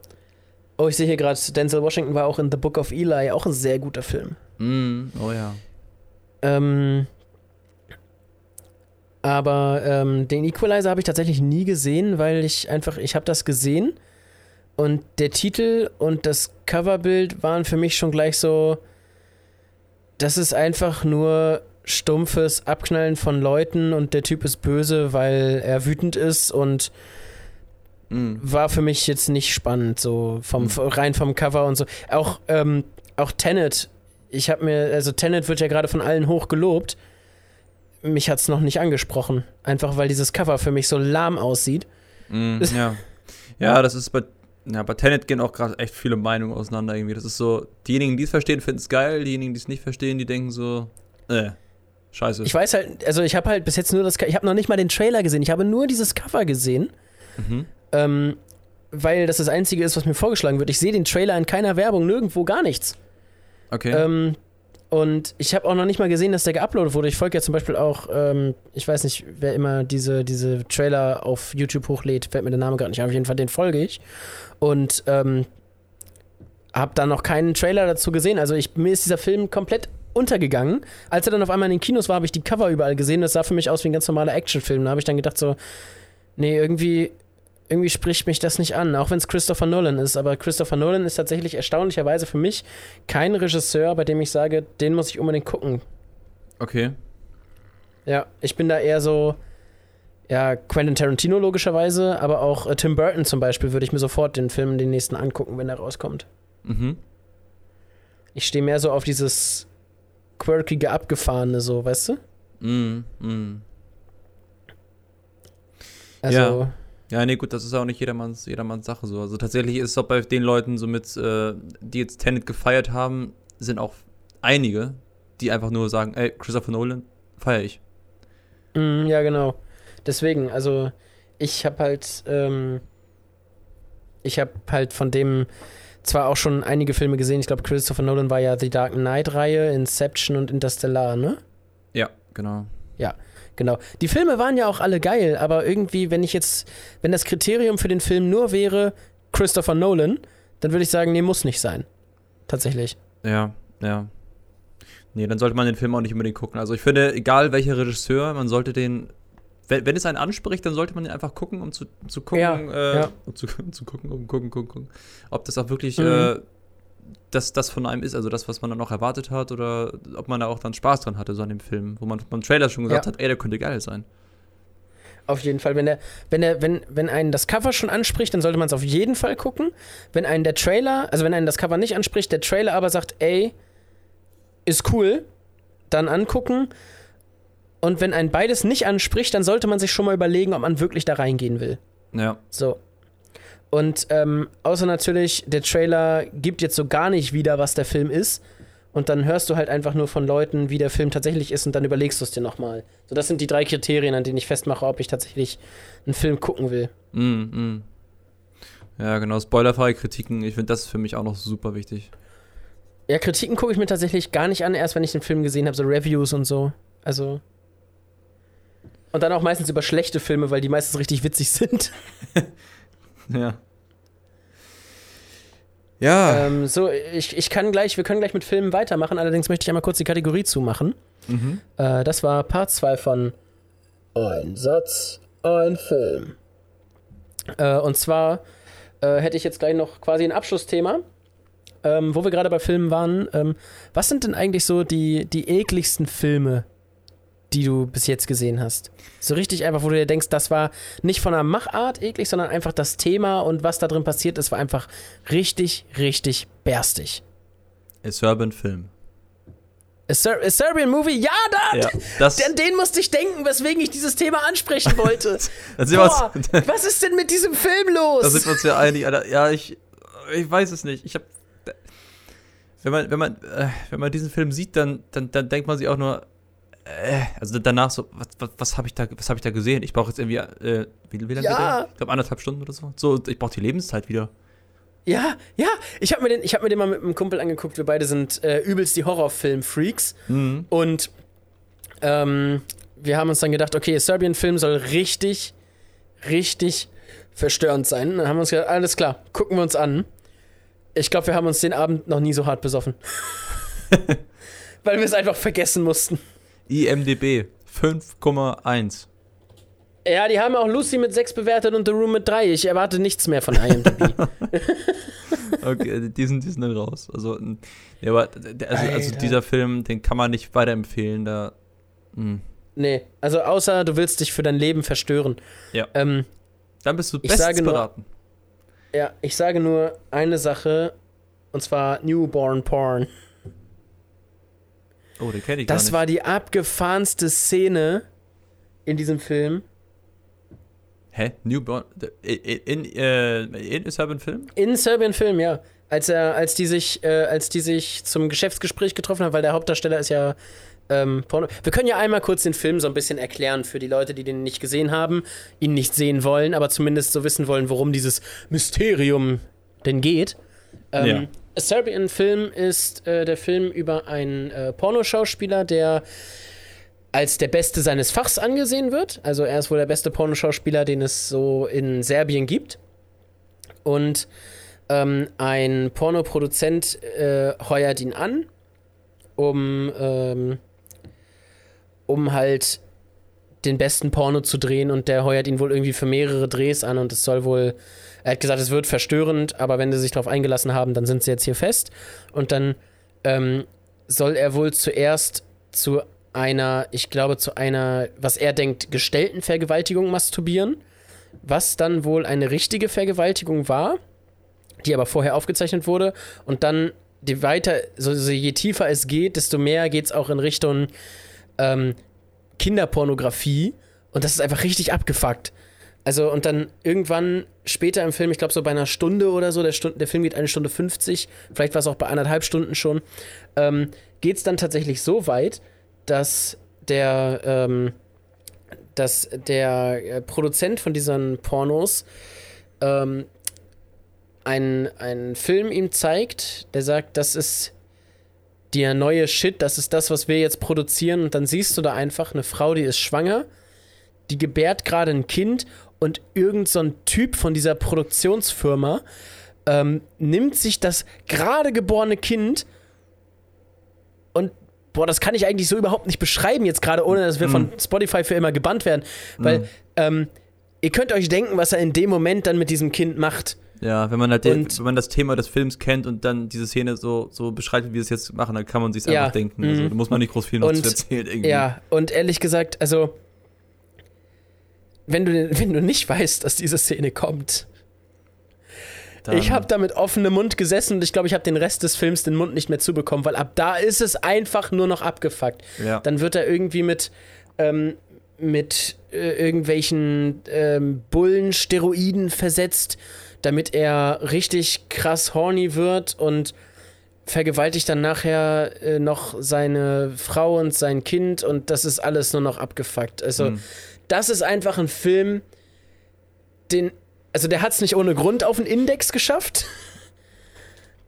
Oh, ich sehe hier gerade, Denzel Washington war auch in The Book of Eli, auch ein sehr guter Film. Mm, oh ja. Ähm, aber ähm, den Equalizer habe ich tatsächlich nie gesehen, weil ich einfach, ich habe das gesehen und der Titel und das Coverbild waren für mich schon gleich so, das ist einfach nur stumpfes Abknallen von Leuten und der Typ ist böse, weil er wütend ist und Mm. war für mich jetzt nicht spannend, so vom Mhm. rein vom Cover und so. Auch, ähm, auch Tenet, ich habe mir, also Tenet wird ja gerade von allen hoch gelobt. Mich hat's noch nicht angesprochen. Einfach weil dieses Cover für mich so lahm aussieht. Mm, ja. Ja, das ist bei, ja, bei Tenet gehen auch gerade echt viele Meinungen auseinander irgendwie. Das ist so, diejenigen, die es verstehen, finden es geil, diejenigen, die es nicht verstehen, die denken so, äh, scheiße. Ich weiß halt, also ich habe halt bis jetzt nur das, ich habe noch nicht mal den Trailer gesehen. Ich habe nur dieses Cover gesehen, Mhm. ähm, weil das das einzige ist, was mir vorgeschlagen wird. Ich sehe den Trailer in keiner Werbung, nirgendwo, gar nichts. Okay. Ähm, und ich habe auch noch nicht mal gesehen, dass der geuploadet wurde. Ich folge ja zum Beispiel auch, ähm, ich weiß nicht, wer immer diese, diese Trailer auf YouTube hochlädt, fällt mir der Name gerade nicht ein. Auf jeden Fall, den folge ich. Und ähm, habe da noch keinen Trailer dazu gesehen. Also ich, mir ist dieser Film komplett untergegangen. Als er dann auf einmal in den Kinos war, habe ich die Cover überall gesehen. Das sah für mich aus wie ein ganz normaler Actionfilm. Da habe ich dann gedacht so, nee, irgendwie, irgendwie spricht mich das nicht an, auch wenn es Christopher Nolan ist. Aber Christopher Nolan ist tatsächlich erstaunlicherweise für mich kein Regisseur, bei dem ich sage, den muss ich unbedingt gucken. okay. Ja, ich bin da eher so, ja, Quentin Tarantino logischerweise, aber auch äh, Tim Burton zum Beispiel würde ich mir sofort den Film, den nächsten angucken, wenn er rauskommt. Mhm. Ich stehe mehr so auf dieses quirkige, abgefahrene, so, weißt du? Mm, mm. Also, Ja. Ja, nee, gut, das ist auch nicht jedermanns, jedermanns Sache so. Also tatsächlich ist es auch bei den Leuten so mit, äh, die jetzt Tenet gefeiert haben, sind auch einige, die einfach nur sagen, ey, Christopher Nolan, feiere ich. Mm, ja, genau. Deswegen, also ich habe halt, ähm, ich habe halt von dem zwar auch schon einige Filme gesehen. Ich glaube, Christopher Nolan war ja die Dark Knight-Reihe, Inception und Interstellar, ne? Ja, genau. Genau. Die Filme waren ja auch alle geil, aber irgendwie, wenn ich jetzt, wenn das Kriterium für den Film nur wäre Christopher Nolan, dann würde ich sagen, nee, muss nicht sein. Tatsächlich. Ja, ja. Nee, dann sollte man den Film auch nicht unbedingt gucken. Also ich finde, egal welcher Regisseur, man sollte den, wenn, wenn es einen anspricht, dann sollte man den einfach gucken, um zu, zu gucken, Ja, äh, ja. Um zu, um zu gucken, um gucken, gucken, gucken, ob das auch wirklich Mhm. äh, das, das von einem ist, also das, was man dann auch erwartet hat, oder ob man da auch dann Spaß dran hatte, so an dem Film, wo man beim Trailer schon gesagt Ja. hat, ey, der könnte geil sein. Auf jeden Fall. Wenn der, wenn der, wenn, wenn einen das Cover schon anspricht, dann sollte man es auf jeden Fall gucken. Wenn einen der Trailer, also wenn einen das Cover nicht anspricht, der Trailer aber sagt, ey, ist cool, dann angucken. Und wenn einen beides nicht anspricht, dann sollte man sich schon mal überlegen, ob man wirklich da reingehen will. Ja. So. Und ähm, außer natürlich, der Trailer gibt jetzt so gar nicht wieder, was der Film ist. Und dann hörst du halt einfach nur von Leuten, wie der Film tatsächlich ist und dann überlegst du es dir nochmal. So, das sind die drei Kriterien, an denen ich festmache, ob ich tatsächlich einen Film gucken will. Mm, mm. Ja, genau, spoilerfreie Kritiken, ich finde das ist für mich auch noch super wichtig. Ja, Kritiken gucke ich mir tatsächlich gar nicht an, erst wenn ich den Film gesehen habe, so Reviews und so. Also. Und dann auch meistens über schlechte Filme, weil die meistens richtig witzig sind. Ja. Ja. ähm, so, ich, ich kann gleich, wir können gleich mit Filmen weitermachen, allerdings möchte ich einmal kurz die Kategorie zumachen. Mhm. Äh, das war Part 2 von Ein Satz, ein Film. Äh, und zwar äh, hätte ich jetzt gleich noch quasi ein Abschlussthema, ähm, wo wir gerade bei Filmen waren. Ähm, was sind denn eigentlich so die, die ekligsten Filme, die du bis jetzt gesehen hast? So richtig einfach, wo du dir denkst, das war nicht von der Machart eklig, sondern einfach das Thema und was da drin passiert ist, war einfach richtig, richtig berstig. A Serbian Film. A, Ser a Serbian Movie? Ja, da! Ja, das, An den musste ich denken, weswegen ich dieses Thema ansprechen wollte. Boah, was ist denn mit diesem Film los? da sind wir uns ja einig, Alter. Ja, ich, ich weiß es nicht. Ich hab. wenn man, wenn man, äh, wenn man diesen Film sieht, dann, dann, dann denkt man sich auch nur, äh, also danach so, was, was, was habe ich da, was habe ich da gesehen? Ich brauche jetzt irgendwie, äh, wie, wie lange Ja. Ich glaube anderthalb Stunden oder so. So, ich brauche die Lebenszeit wieder. Ja, ja. Ich habe mir, den- ich hab mir den mal mit einem Kumpel angeguckt. Wir beide sind äh, übelst die Horrorfilm-Freaks. Mhm. Und ähm, wir haben uns dann gedacht, okay, Serbian-Film soll richtig, richtig verstörend sein. Dann haben wir uns gedacht, alles klar, gucken wir uns an. Ich glaube, wir haben uns den Abend noch nie so hart besoffen. Weil wir es einfach vergessen mussten. IMDB 5,1. Ja, die haben auch Lucy mit 6 bewertet und The Room mit 3. Ich erwarte nichts mehr von IMDb. Okay, die sind, die sind dann raus. Also, ja, aber also, also dieser Film, den kann man nicht weiterempfehlen. Da, hm. nee, also außer du willst dich für dein Leben verstören. Ja. Ähm, Dann bist du bestens nur- beraten. ja, ich sage nur eine Sache. Und zwar Newborn Porn. Oh, den kenne ich gar Das war die abgefahrenste Szene in diesem Film. Hä? Newborn? In, in, äh, in ist ein Film? In Serbian Film, ja. Als er, als die sich, äh, als die sich zum Geschäftsgespräch getroffen haben, weil der Hauptdarsteller ist ja ähm, Porno. Wir können ja einmal kurz den Film so ein bisschen erklären für die Leute, die den nicht gesehen haben, ihn nicht sehen wollen, aber zumindest so wissen wollen, worum dieses Mysterium denn geht. Ähm, Ja. A Serbian Film ist äh, der Film über einen äh, Pornoschauspieler, der als der Beste seines Fachs angesehen wird. Also er ist wohl der beste Pornoschauspieler, den es so in Serbien gibt. Und ähm, ein Pornoproduzent äh, heuert ihn an, um, ähm, um halt den besten Porno zu drehen und der heuert ihn wohl irgendwie für mehrere Drehs an und es soll wohl, er hat gesagt, es wird verstörend, aber wenn sie sich darauf eingelassen haben, dann sind sie jetzt hier fest. Und dann ähm, soll er wohl zuerst zu einer, ich glaube, zu einer, was er denkt, gestellten Vergewaltigung masturbieren, was dann wohl eine richtige Vergewaltigung war, die aber vorher aufgezeichnet wurde. Und dann die weiter, so, so je tiefer es geht, desto mehr geht es auch in Richtung ähm, Kinderpornografie. Und das ist einfach richtig abgefuckt. Also und dann irgendwann später im Film, ich glaube so bei einer Stunde oder so, der, Stund, der Film geht eine Stunde 50, vielleicht war es auch bei anderthalb Stunden schon, ähm, geht es dann tatsächlich so weit, dass der, ähm, dass der äh, Produzent von diesen Pornos ähm, einen, einen Film ihm zeigt, der sagt, das ist der neue Shit, das ist das, was wir jetzt produzieren. Und dann siehst du da einfach eine Frau, die ist schwanger, die gebärt gerade ein Kind und irgend so ein Typ von dieser Produktionsfirma ähm, nimmt sich das gerade geborene Kind und boah, das kann ich eigentlich so überhaupt nicht beschreiben jetzt gerade, ohne dass wir von Spotify für immer gebannt werden, weil ähm, ihr könnt euch denken, was er in dem Moment dann mit diesem Kind macht. Ja, wenn man halt Und- wenn man das Thema des Films kennt und dann diese Szene so, so beschreibt, wie wir es jetzt machen, dann kann man sich Ja, einfach denken. Also, mhm. da muss man nicht groß viel noch Und- zu erzählen irgendwie. Ja, und ehrlich gesagt, also, wenn du, wenn du nicht weißt, dass diese Szene kommt, Dann- ich habe da mit offenem Mund gesessen und ich glaube, ich habe den Rest des Films den Mund nicht mehr zubekommen, weil ab da ist es einfach nur noch abgefuckt. Ja. Dann wird er irgendwie mit, ähm, mit äh, irgendwelchen ähm, Bullensteroiden versetzt, damit er richtig krass horny wird und vergewaltigt dann nachher äh, noch seine Frau und sein Kind und das ist alles nur noch abgefuckt. Also, Hm. Das ist einfach ein Film, den, also der hat es nicht ohne Grund auf den Index geschafft.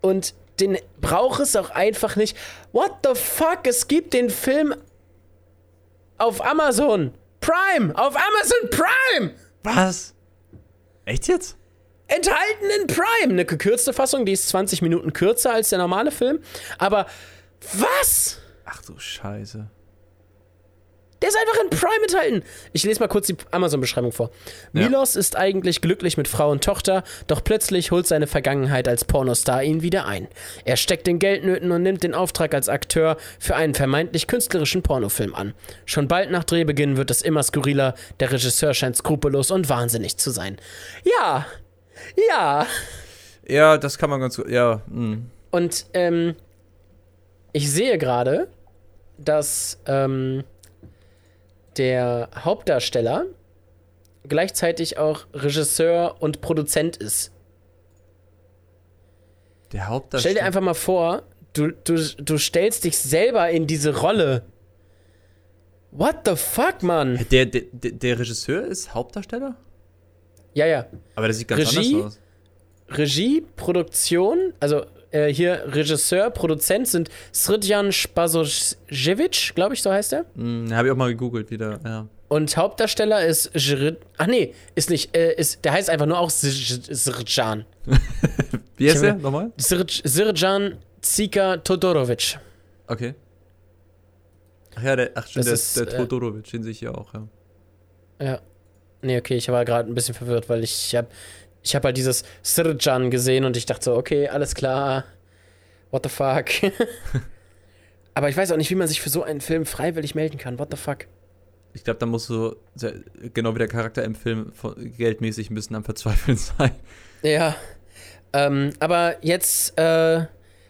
Und den braucht es auch einfach nicht. What the fuck? Es gibt den Film auf Amazon Prime! Auf Amazon Prime! Was? Echt jetzt? Enthalten in Prime! Eine gekürzte Fassung, die ist 20 Minuten kürzer als der normale Film. Aber was? Ach du Scheiße. Der ist einfach in Prime enthalten. Ich lese mal kurz die Amazon-Beschreibung vor. Ja. Milos ist eigentlich glücklich mit Frau und Tochter, doch plötzlich holt seine Vergangenheit als Pornostar ihn wieder ein. Er steckt in Geldnöten und nimmt den Auftrag als Akteur für einen vermeintlich künstlerischen Pornofilm an. Schon bald nach Drehbeginn wird es immer skurriler, der Regisseur scheint skrupellos und wahnsinnig zu sein. Ja, ja. Ja, das kann man ganz gut. Ja, hm. Und ähm, ich sehe gerade, dass ähm, der Hauptdarsteller gleichzeitig auch Regisseur und Produzent ist. der Hauptdarsteller. Stell dir einfach mal vor, Du, du, du stellst dich selber in diese Rolle. What the fuck, Mann? Der, der, der Regisseur ist Hauptdarsteller? Ja, ja. Aber der sieht ganz Regie? anders aus. Regie, Produktion, also äh, hier Regisseur, Produzent sind Srdjan Spasojevic, glaube ich, so heißt er. Hm, Habe ich auch mal gegoogelt wieder, ja. Und Hauptdarsteller ist Jrid Ach nee, ist nicht, äh, ist, der heißt einfach nur auch Sr- Srdjan. Wie heißt der nochmal? Srdjan Zika Todorovic. Okay. Ach ja, der, ach stimmt, der, ist, der äh, Todorovic, den sehe ich hier auch, ja. Ja. Nee, okay, ich war gerade ein bisschen verwirrt, weil ich habe ich hab halt dieses Srdjan gesehen und ich dachte so, okay, alles klar. What the fuck? Aber ich weiß auch nicht, wie man sich für so einen Film freiwillig melden kann. What the fuck? Ich glaube, da musst du, genau wie der Charakter im Film, geldmäßig ein bisschen am Verzweifeln sein. Ja. Ähm, aber jetzt äh,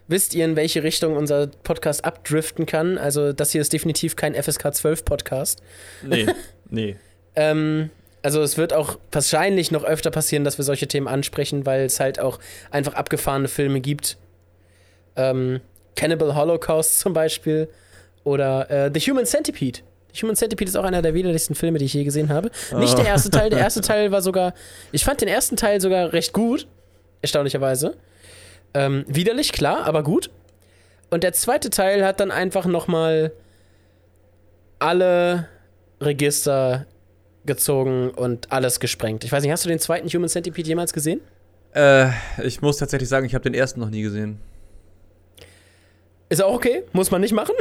wisst ihr, in welche Richtung unser Podcast abdriften kann. Also, das hier ist definitiv kein FSK 12 Podcast. Nee, nee. Ähm, also es wird auch wahrscheinlich noch öfter passieren, dass wir solche Themen ansprechen, weil es halt auch einfach abgefahrene Filme gibt. Ähm, Cannibal Holocaust zum Beispiel oder äh, The Human Centipede. The Human Centipede ist auch einer der widerlichsten Filme, die ich je gesehen habe. Nicht der erste Teil. Der erste Teil war sogar, ich fand den ersten Teil sogar recht gut, erstaunlicherweise. Ähm, widerlich, klar, aber gut. Und der zweite Teil hat dann einfach noch mal alle Register gezogen und alles gesprengt. Ich weiß nicht, hast du den zweiten Human Centipede jemals gesehen? Äh, ich muss tatsächlich sagen, ich habe den ersten noch nie gesehen. Ist auch okay, muss man nicht machen.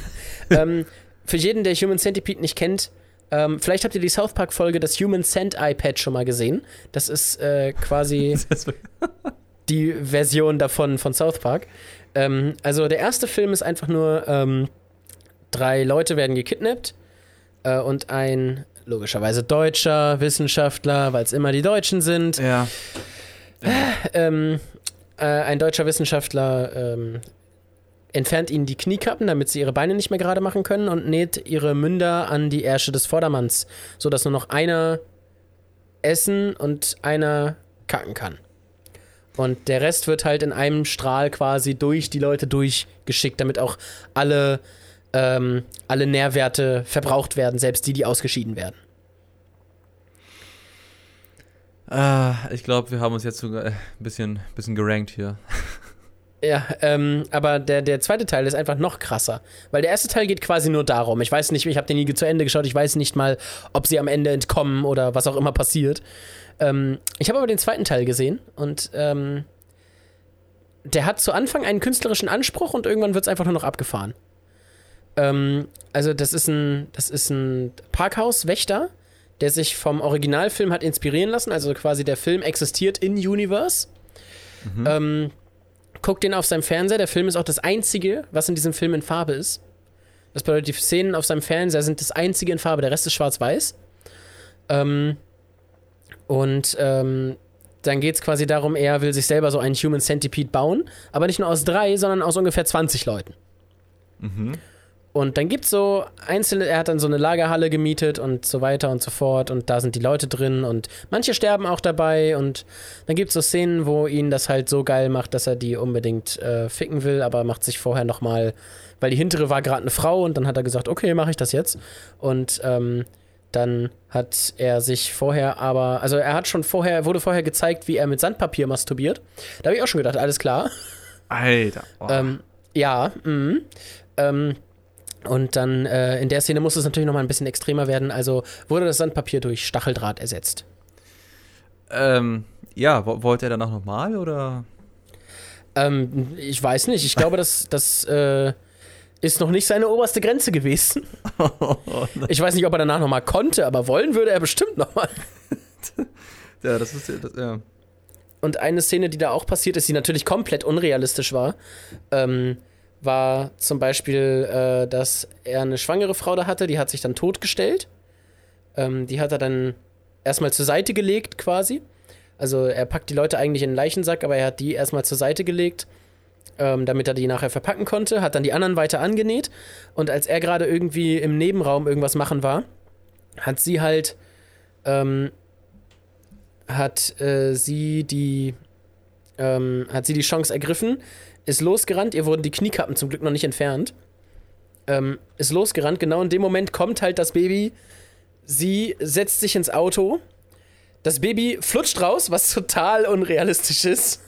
ähm, für jeden, der Human Centipede nicht kennt, ähm, vielleicht habt ihr die South Park-Folge das Human Cent iPad schon mal gesehen. Das ist äh, quasi die Version davon von South Park. Ähm, also der erste Film ist einfach nur, ähm, drei Leute werden gekidnappt äh, und ein logischerweise deutscher Wissenschaftler, weil es immer die Deutschen sind, ja. ähm, äh, ein deutscher Wissenschaftler ähm, entfernt ihnen die Kniekappen, damit sie ihre Beine nicht mehr gerade machen können und näht ihre Münder an die Ärsche des Vordermanns, sodass nur noch einer essen und einer kacken kann. Und der Rest wird halt in einem Strahl quasi durch die Leute durchgeschickt, damit auch alle, ähm, alle Nährwerte verbraucht werden, selbst die, die ausgeschieden werden. Ah, ich glaube, wir haben uns jetzt sogar ein bisschen, bisschen gerankt hier. Ja, ähm, aber der, der zweite Teil ist einfach noch krasser. Weil der erste Teil geht quasi nur darum. Ich weiß nicht, ich habe den nie zu Ende geschaut, ich weiß nicht mal, ob sie am Ende entkommen oder was auch immer passiert. Ähm, ich habe aber den zweiten Teil gesehen und ähm, der hat zu Anfang einen künstlerischen Anspruch und irgendwann wird es einfach nur noch abgefahren. Ähm, also, das ist ein, das ist ein Parkhauswächter, der sich vom Originalfilm hat inspirieren lassen. Also quasi der Film existiert in Universe. Ähm, guckt den auf seinem Fernseher. Der Film ist auch das einzige, was in diesem Film in Farbe ist. Das bedeutet, die Szenen auf seinem Fernseher sind das einzige in Farbe. Der Rest ist schwarz-weiß. Ähm, und ähm, dann geht es quasi darum, er will sich selber so einen Human Centipede bauen. Aber nicht nur aus drei, sondern aus ungefähr 20 Leuten. Mhm. Und dann gibt es so einzelne, er hat dann so eine Lagerhalle gemietet und so weiter und so fort und da sind die Leute drin und manche sterben auch dabei und dann gibt es so Szenen, wo ihn das halt so geil macht, dass er die unbedingt äh, ficken will, aber macht sich vorher nochmal, weil die hintere war gerade eine Frau und dann hat er gesagt, okay, mache ich das jetzt. Und ähm, dann hat er sich vorher aber, also er hat schon vorher, wurde vorher gezeigt, wie er mit Sandpapier masturbiert. Da habe ich auch schon gedacht, alles klar. Alter. Oh. Ähm, ja, mhm. Ähm, und dann äh, in der Szene muss es natürlich noch mal ein bisschen extremer werden. Also wurde das Sandpapier durch Stacheldraht ersetzt. Ähm, ja, wo- wollte er danach nochmal oder? Ähm, ich weiß nicht. Ich glaube, das, das äh, ist noch nicht seine oberste Grenze gewesen. Ich weiß nicht, ob er danach noch mal konnte, aber wollen würde er bestimmt noch mal. ja, das ist das, ja. Und eine Szene, die da auch passiert ist, die natürlich komplett unrealistisch war, ähm, war zum Beispiel, äh, dass er eine schwangere Frau da hatte, die hat sich dann totgestellt. Ähm, die hat er dann erstmal zur Seite gelegt, quasi. Also er packt die Leute eigentlich in den Leichensack, aber er hat die erstmal zur Seite gelegt, ähm, damit er die nachher verpacken konnte, hat dann die anderen weiter angenäht. Und als er gerade irgendwie im Nebenraum irgendwas machen war, hat sie halt ähm, hat äh, sie die ähm, hat sie die Chance ergriffen, ist losgerannt, ihr wurden die Kniekappen zum Glück noch nicht entfernt. Ähm, ist losgerannt, genau in dem Moment kommt halt das Baby. Sie setzt sich ins Auto. Das Baby flutscht raus, was total unrealistisch ist.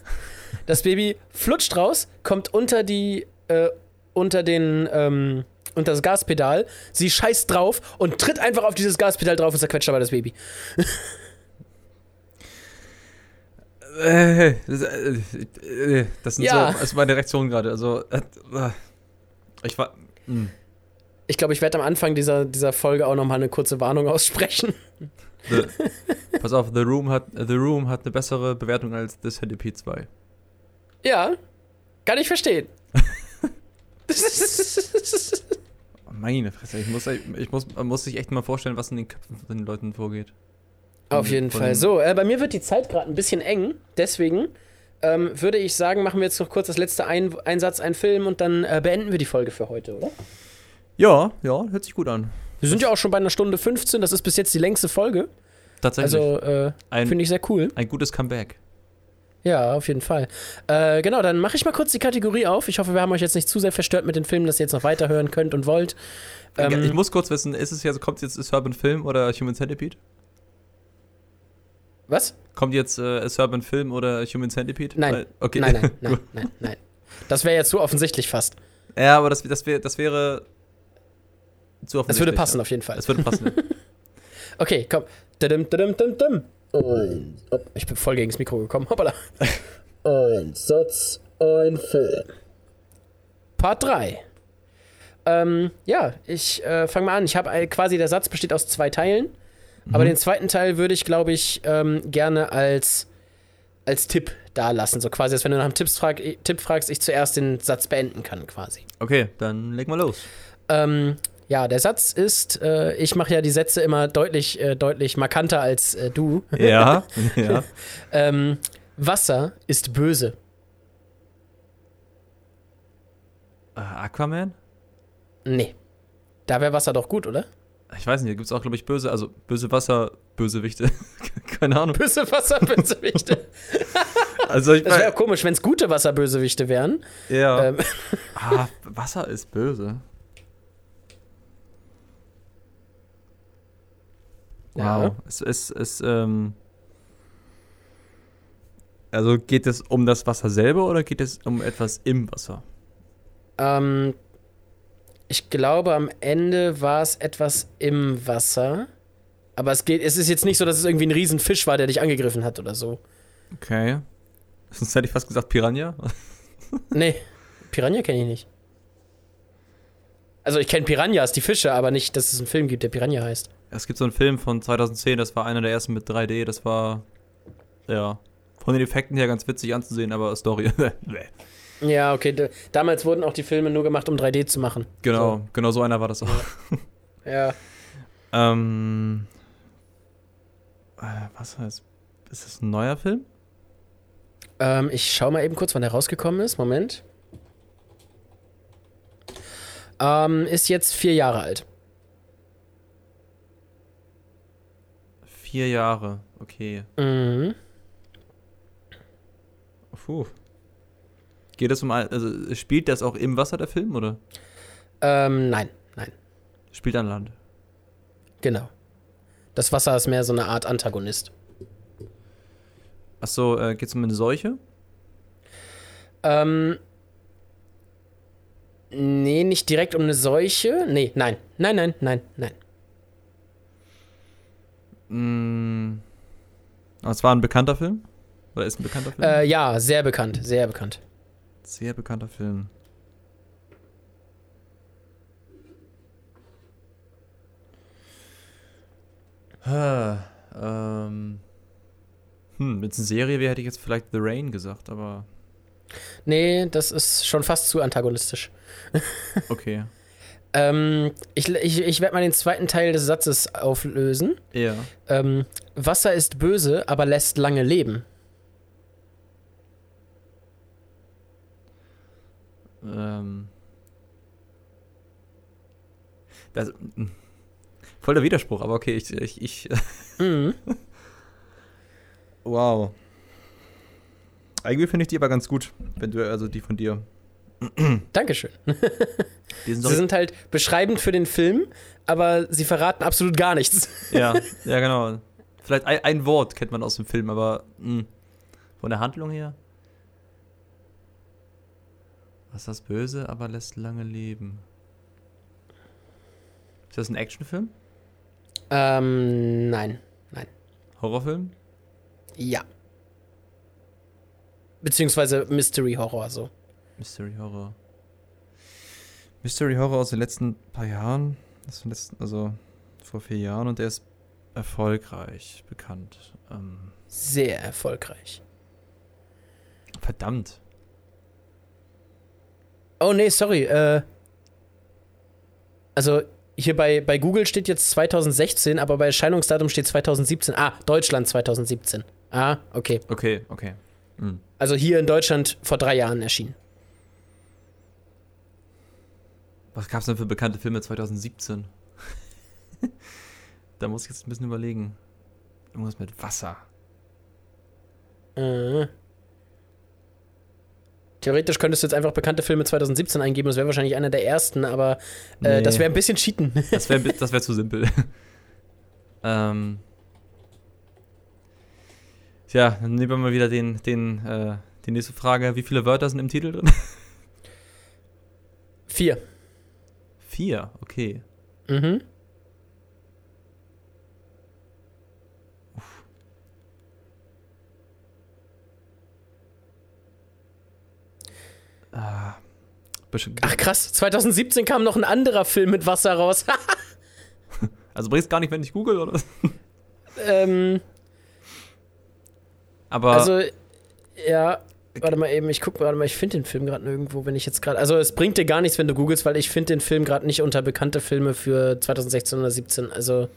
Das Baby flutscht raus, kommt unter die, äh, unter den, ähm, unter das Gaspedal. Sie scheißt drauf und tritt einfach auf dieses Gaspedal drauf und zerquetscht dabei das Baby. Äh, das, äh, äh, das sind Ja. so das ist meine Reaktion gerade. Also, äh, äh, ich war. hm. Ich glaube, ich werde am Anfang dieser, dieser Folge auch nochmal eine kurze Warnung aussprechen. The, pass auf, The Room, hat, The Room hat eine bessere Bewertung als The Centipede 2. Ja, kann ich verstehen. Oh, Meine Fresse, ich muss, ich muss, muss sich echt mal vorstellen, was in den Köpfen von den Leuten vorgeht. Auf jeden Fall. So, äh, bei mir wird die Zeit gerade ein bisschen eng. Deswegen ähm, würde ich sagen, machen wir jetzt noch kurz das letzte ein Einsatz, ein Film und dann äh, beenden wir die Folge für heute, oder? Ja, ja, hört sich gut an. Wir sind ja auch schon bei einer Stunde 15. Das ist bis jetzt die längste Folge. Tatsächlich. Also, äh, finde ich sehr cool. ein gutes Comeback. Ja, auf jeden Fall. Äh, genau, dann mache ich mal kurz die Kategorie auf. Ich hoffe, wir haben euch jetzt nicht zu sehr verstört mit den Filmen, dass ihr jetzt noch weiterhören könnt und wollt. Ähm, ich muss kurz wissen, ist es jetzt, kommt jetzt A Serpent Film oder Human Centipede? Was? Kommt jetzt äh, A Serpent Film oder Human Centipede? Nein. Weil- okay. Nein, nein, nein, nein, nein. Das wäre jetzt zu offensichtlich fast. ja, aber das, das, wär, das wäre zu Das würde offensichtlich, passen ja. auf jeden Fall. Das würde passen. Okay, komm. Dadum, dadum, dadum, dadum. Ein, hopp, ich bin voll gegen das Mikro gekommen. Hoppala. Ein Satz, ein Film. Part 3. Ähm, ja, ich äh, fange mal an. Ich habe quasi, der Satz besteht aus zwei Teilen. Aber den zweiten Teil würde ich, glaube ich, ähm, gerne als, als Tipp da lassen. So quasi, als wenn du nach einem Tipps frag, Tipp fragst, ich zuerst den Satz beenden kann, quasi. okay, dann leg mal los. Ähm, ja, der Satz ist, äh, ich mache ja die Sätze immer deutlich, äh, deutlich markanter als äh, du. Ja, ja. Ähm, Wasser ist böse. Äh, Aquaman? Nee. Da wäre Wasser doch gut, oder? Ich weiß nicht, da gibt es auch, glaube ich, böse, also böse Wasser, Bösewichte. Keine Ahnung. Böse Wasserbösewichte. Also ich Das wäre komisch, wenn es gute Wasserbösewichte wären. ja. Ähm, Ah, Wasser ist böse. Ja. Wow. Es ist, es, ähm. Also geht es um das Wasser selber oder geht es um etwas im Wasser? ähm, ich glaube, am Ende war es etwas im Wasser. Aber es geht, es ist jetzt nicht so, dass es irgendwie ein Riesenfisch war, der dich angegriffen hat oder so. Okay. Sonst hätte ich fast gesagt Piranha. Nee, Piranha kenne ich nicht. Also ich kenne Piranhas, die Fische, aber nicht, dass es einen Film gibt, der Piranha heißt. Es gibt so einen Film von 2010, das war einer der ersten mit 3D, das war. Ja. Von den Effekten her ganz witzig anzusehen, aber Story. Ja, okay. Damals wurden auch die Filme nur gemacht, um 3D zu machen. genau, genau so einer war das auch. Ja. Ähm. Äh, was heißt. Ist das ein neuer Film? Ähm, ich schau mal eben kurz, wann der rausgekommen ist. Moment. Ähm, ist jetzt vier Jahre alt. Vier Jahre, okay. Mhm. Puh. Geht es um. ein- Also spielt das auch im Wasser der Film oder Ähm, nein, nein. spielt an Land? Genau. Das Wasser ist mehr so eine Art Antagonist. Achso, äh, geht es um eine Seuche? Ähm. Nee, nicht direkt um eine Seuche. Nee, nein. Nein, nein, nein, nein. Mm. Es war ein bekannter Film? Oder ist ein bekannter Film? Äh, ja, sehr bekannt, sehr bekannt. Sehr bekannter Film. Ähm. Hm, wenn es eine Serie wäre, hätte ich jetzt vielleicht The Rain gesagt, aber Nee, das ist schon fast zu antagonistisch. okay. Ähm, ich ich, ich werde mal den zweiten Teil des Satzes auflösen. Ja. Ähm, Wasser ist böse, aber lässt lange leben. Ähm. Das, mm. voll der Widerspruch, aber okay, ich. ich, ich Mhm. wow. Eigentlich finde ich die aber ganz gut, wenn du, also die von dir. Dankeschön. Die sind Sie sind halt beschreibend für den Film, aber sie verraten absolut gar nichts. ja, ja, genau. Vielleicht ein, ein Wort kennt man aus dem Film, aber mh, von der Handlung her. Was ist das Böse, aber lässt lange leben? Ist das ein Actionfilm? Ähm, nein. Horrorfilm? Ja. Beziehungsweise Mystery Horror, so. Mystery Horror. Mystery Horror aus den letzten paar Jahren. Aus den letzten, also vor vier Jahren und der ist erfolgreich bekannt. Ähm, Sehr erfolgreich. verdammt. Oh, nee, sorry. Äh, also, hier bei, bei Google steht jetzt 2016, aber bei Erscheinungsdatum steht 2017. Ah, Deutschland 2017. Ah, okay. Okay, okay. Hm. Also hier in Deutschland vor drei Jahren erschienen. Was gab es denn für bekannte Filme 2017? da muss ich jetzt ein bisschen überlegen. Irgendwas mit Wasser. Äh. Theoretisch könntest du jetzt einfach bekannte Filme 2017 eingeben, das wäre wahrscheinlich einer der ersten, aber äh, Nee. das wäre ein bisschen cheaten. Das wäre das wär zu simpel. ähm. Tja, dann nehmen wir mal wieder den, den, äh, die nächste Frage. Wie viele Wörter sind im Titel drin? Vier. Vier, okay. Mhm. Ach krass, 2017 kam noch ein anderer Film mit Wasser raus. also bringst gar nicht, wenn ich google, oder? ähm, Aber also, ja, warte mal eben, ich guck warte mal, ich finde den Film gerade nirgendwo, wenn ich jetzt gerade. Also, es bringt dir gar nichts, wenn du googelst, weil ich finde den Film gerade nicht unter bekannte Filme für 2016 oder 17. Also,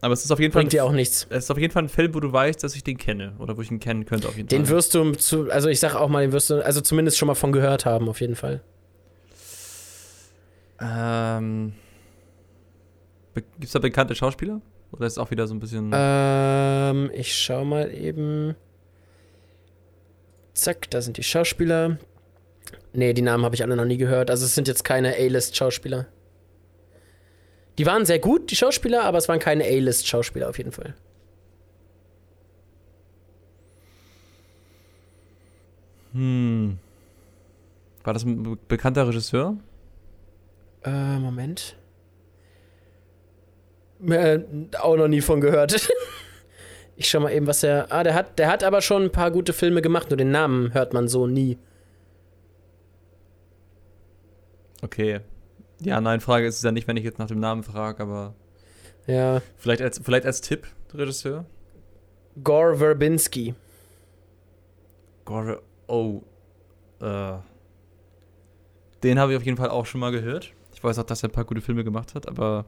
Aber es ist auf jeden Fall bringt dir auch nichts. es ist auf jeden Fall ein Film, wo du weißt, dass ich den kenne oder wo ich ihn kennen könnte auf jeden Den Fall. wirst du, zu, also ich sag auch mal, den wirst du, also zumindest schon mal von gehört haben, auf jeden Fall. Ähm, Gibt es da bekannte Schauspieler? Oder ist es auch wieder so ein bisschen. Ähm, ich schau mal eben. Zack, da sind die Schauspieler. Nee, die Namen habe ich alle noch nie gehört. Also es sind jetzt keine A-List-Schauspieler. Die waren sehr gut, die Schauspieler, aber es waren keine A-List-Schauspieler auf jeden Fall. Hm. War das ein be- bekannter Regisseur? Äh, Moment. Äh, auch noch nie von gehört. ich schau mal eben, was er. Ah, der hat, der hat aber schon ein paar gute Filme gemacht, nur den Namen hört man so nie. Okay. Ja, nein, Frage ist es ja nicht, wenn ich jetzt nach dem Namen frage, aber Ja. vielleicht als, vielleicht als Tipp, Regisseur? Gore Verbinski. Gore, oh. Äh. Den habe ich auf jeden Fall auch schon mal gehört. Ich weiß auch, dass er ein paar gute Filme gemacht hat, aber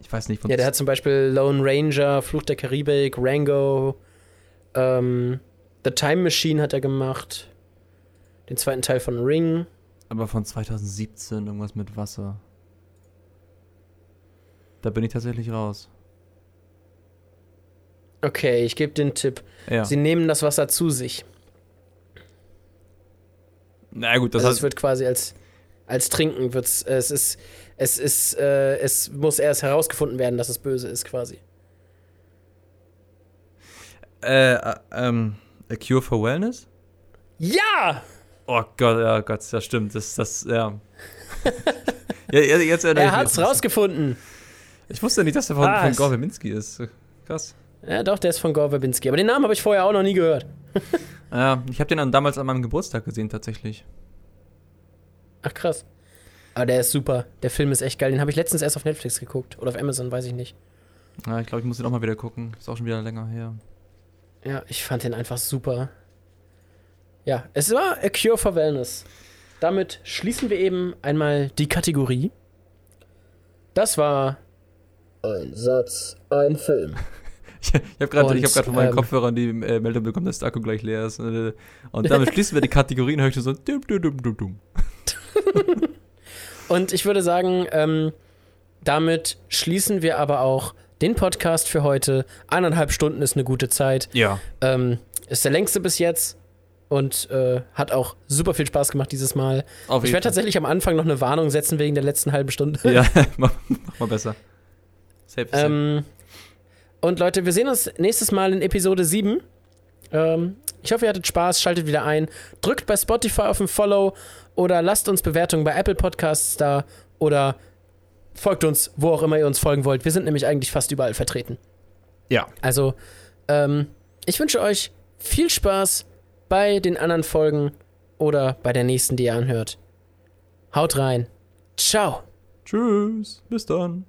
ich weiß nicht von. Ja, der hat zum Beispiel Lone Ranger, Fluch der Karibik, Rango, ähm, The Time Machine hat er gemacht. Den zweiten Teil von Ring. Aber von 2017 irgendwas mit Wasser. Da bin ich tatsächlich raus. Okay, ich gebe den Tipp. Ja. Sie nehmen das Wasser zu sich. Na gut, das also es heißt, wird quasi als, als Trinken wird's, es ist, es ist, äh, es muss erst herausgefunden werden, dass es böse ist, quasi. äh, äh, ähm, A Cure for Wellness? Ja! Oh Gott, ja Gott, das stimmt. Das, das, ja. ja, jetzt Er mich hat's jetzt. rausgefunden. Ich wusste nicht, dass der von, Was? von Gore Verbinski ist. Krass. Ja, doch, der ist von Gore Verbinski. Aber den Namen habe ich vorher auch noch nie gehört. Ja, ich habe den dann damals an meinem Geburtstag gesehen, tatsächlich. Ach, krass. Aber der ist super. Der Film ist echt geil. Den habe ich letztens erst auf Netflix geguckt. Oder auf Amazon, weiß ich nicht. Ja, ich glaube, ich muss den auch mal wieder gucken. Ist auch schon wieder länger her. Ja, ich fand den einfach super. Ja, es war A Cure for Wellness. Damit schließen wir eben einmal die Kategorie. Das war ein Satz, ein Film. Ich, ich habe gerade Und, ich hab von meinen ähm, Kopfhörern die äh, Meldung bekommen, dass der Akku gleich leer ist. Äh, Und damit schließen wir die Kategorien, höre ich so dum, dum, dum, dum, dum. Und ich würde sagen, ähm, damit schließen wir aber auch den Podcast für heute. Eineinhalb Stunden ist eine gute Zeit. Ja. Ähm, ist der längste bis jetzt und äh, hat auch super viel Spaß gemacht dieses Mal. Auf Ich werde tatsächlich am Anfang noch eine Warnung setzen wegen der letzten halben Stunde. Ja, mach, mach mal besser. Safe, safe. Ähm, und Leute, wir sehen uns nächstes Mal in Episode 7. Ähm, ich hoffe, ihr hattet Spaß, schaltet wieder ein. Drückt bei Spotify auf ein Follow oder lasst uns Bewertungen bei Apple Podcasts da oder folgt uns, wo auch immer ihr uns folgen wollt. Wir sind nämlich eigentlich fast überall vertreten. ja. Also, ähm, ich wünsche euch viel Spaß bei den anderen Folgen oder bei der nächsten, die ihr anhört. Haut rein. Ciao. Tschüss. Bis dann.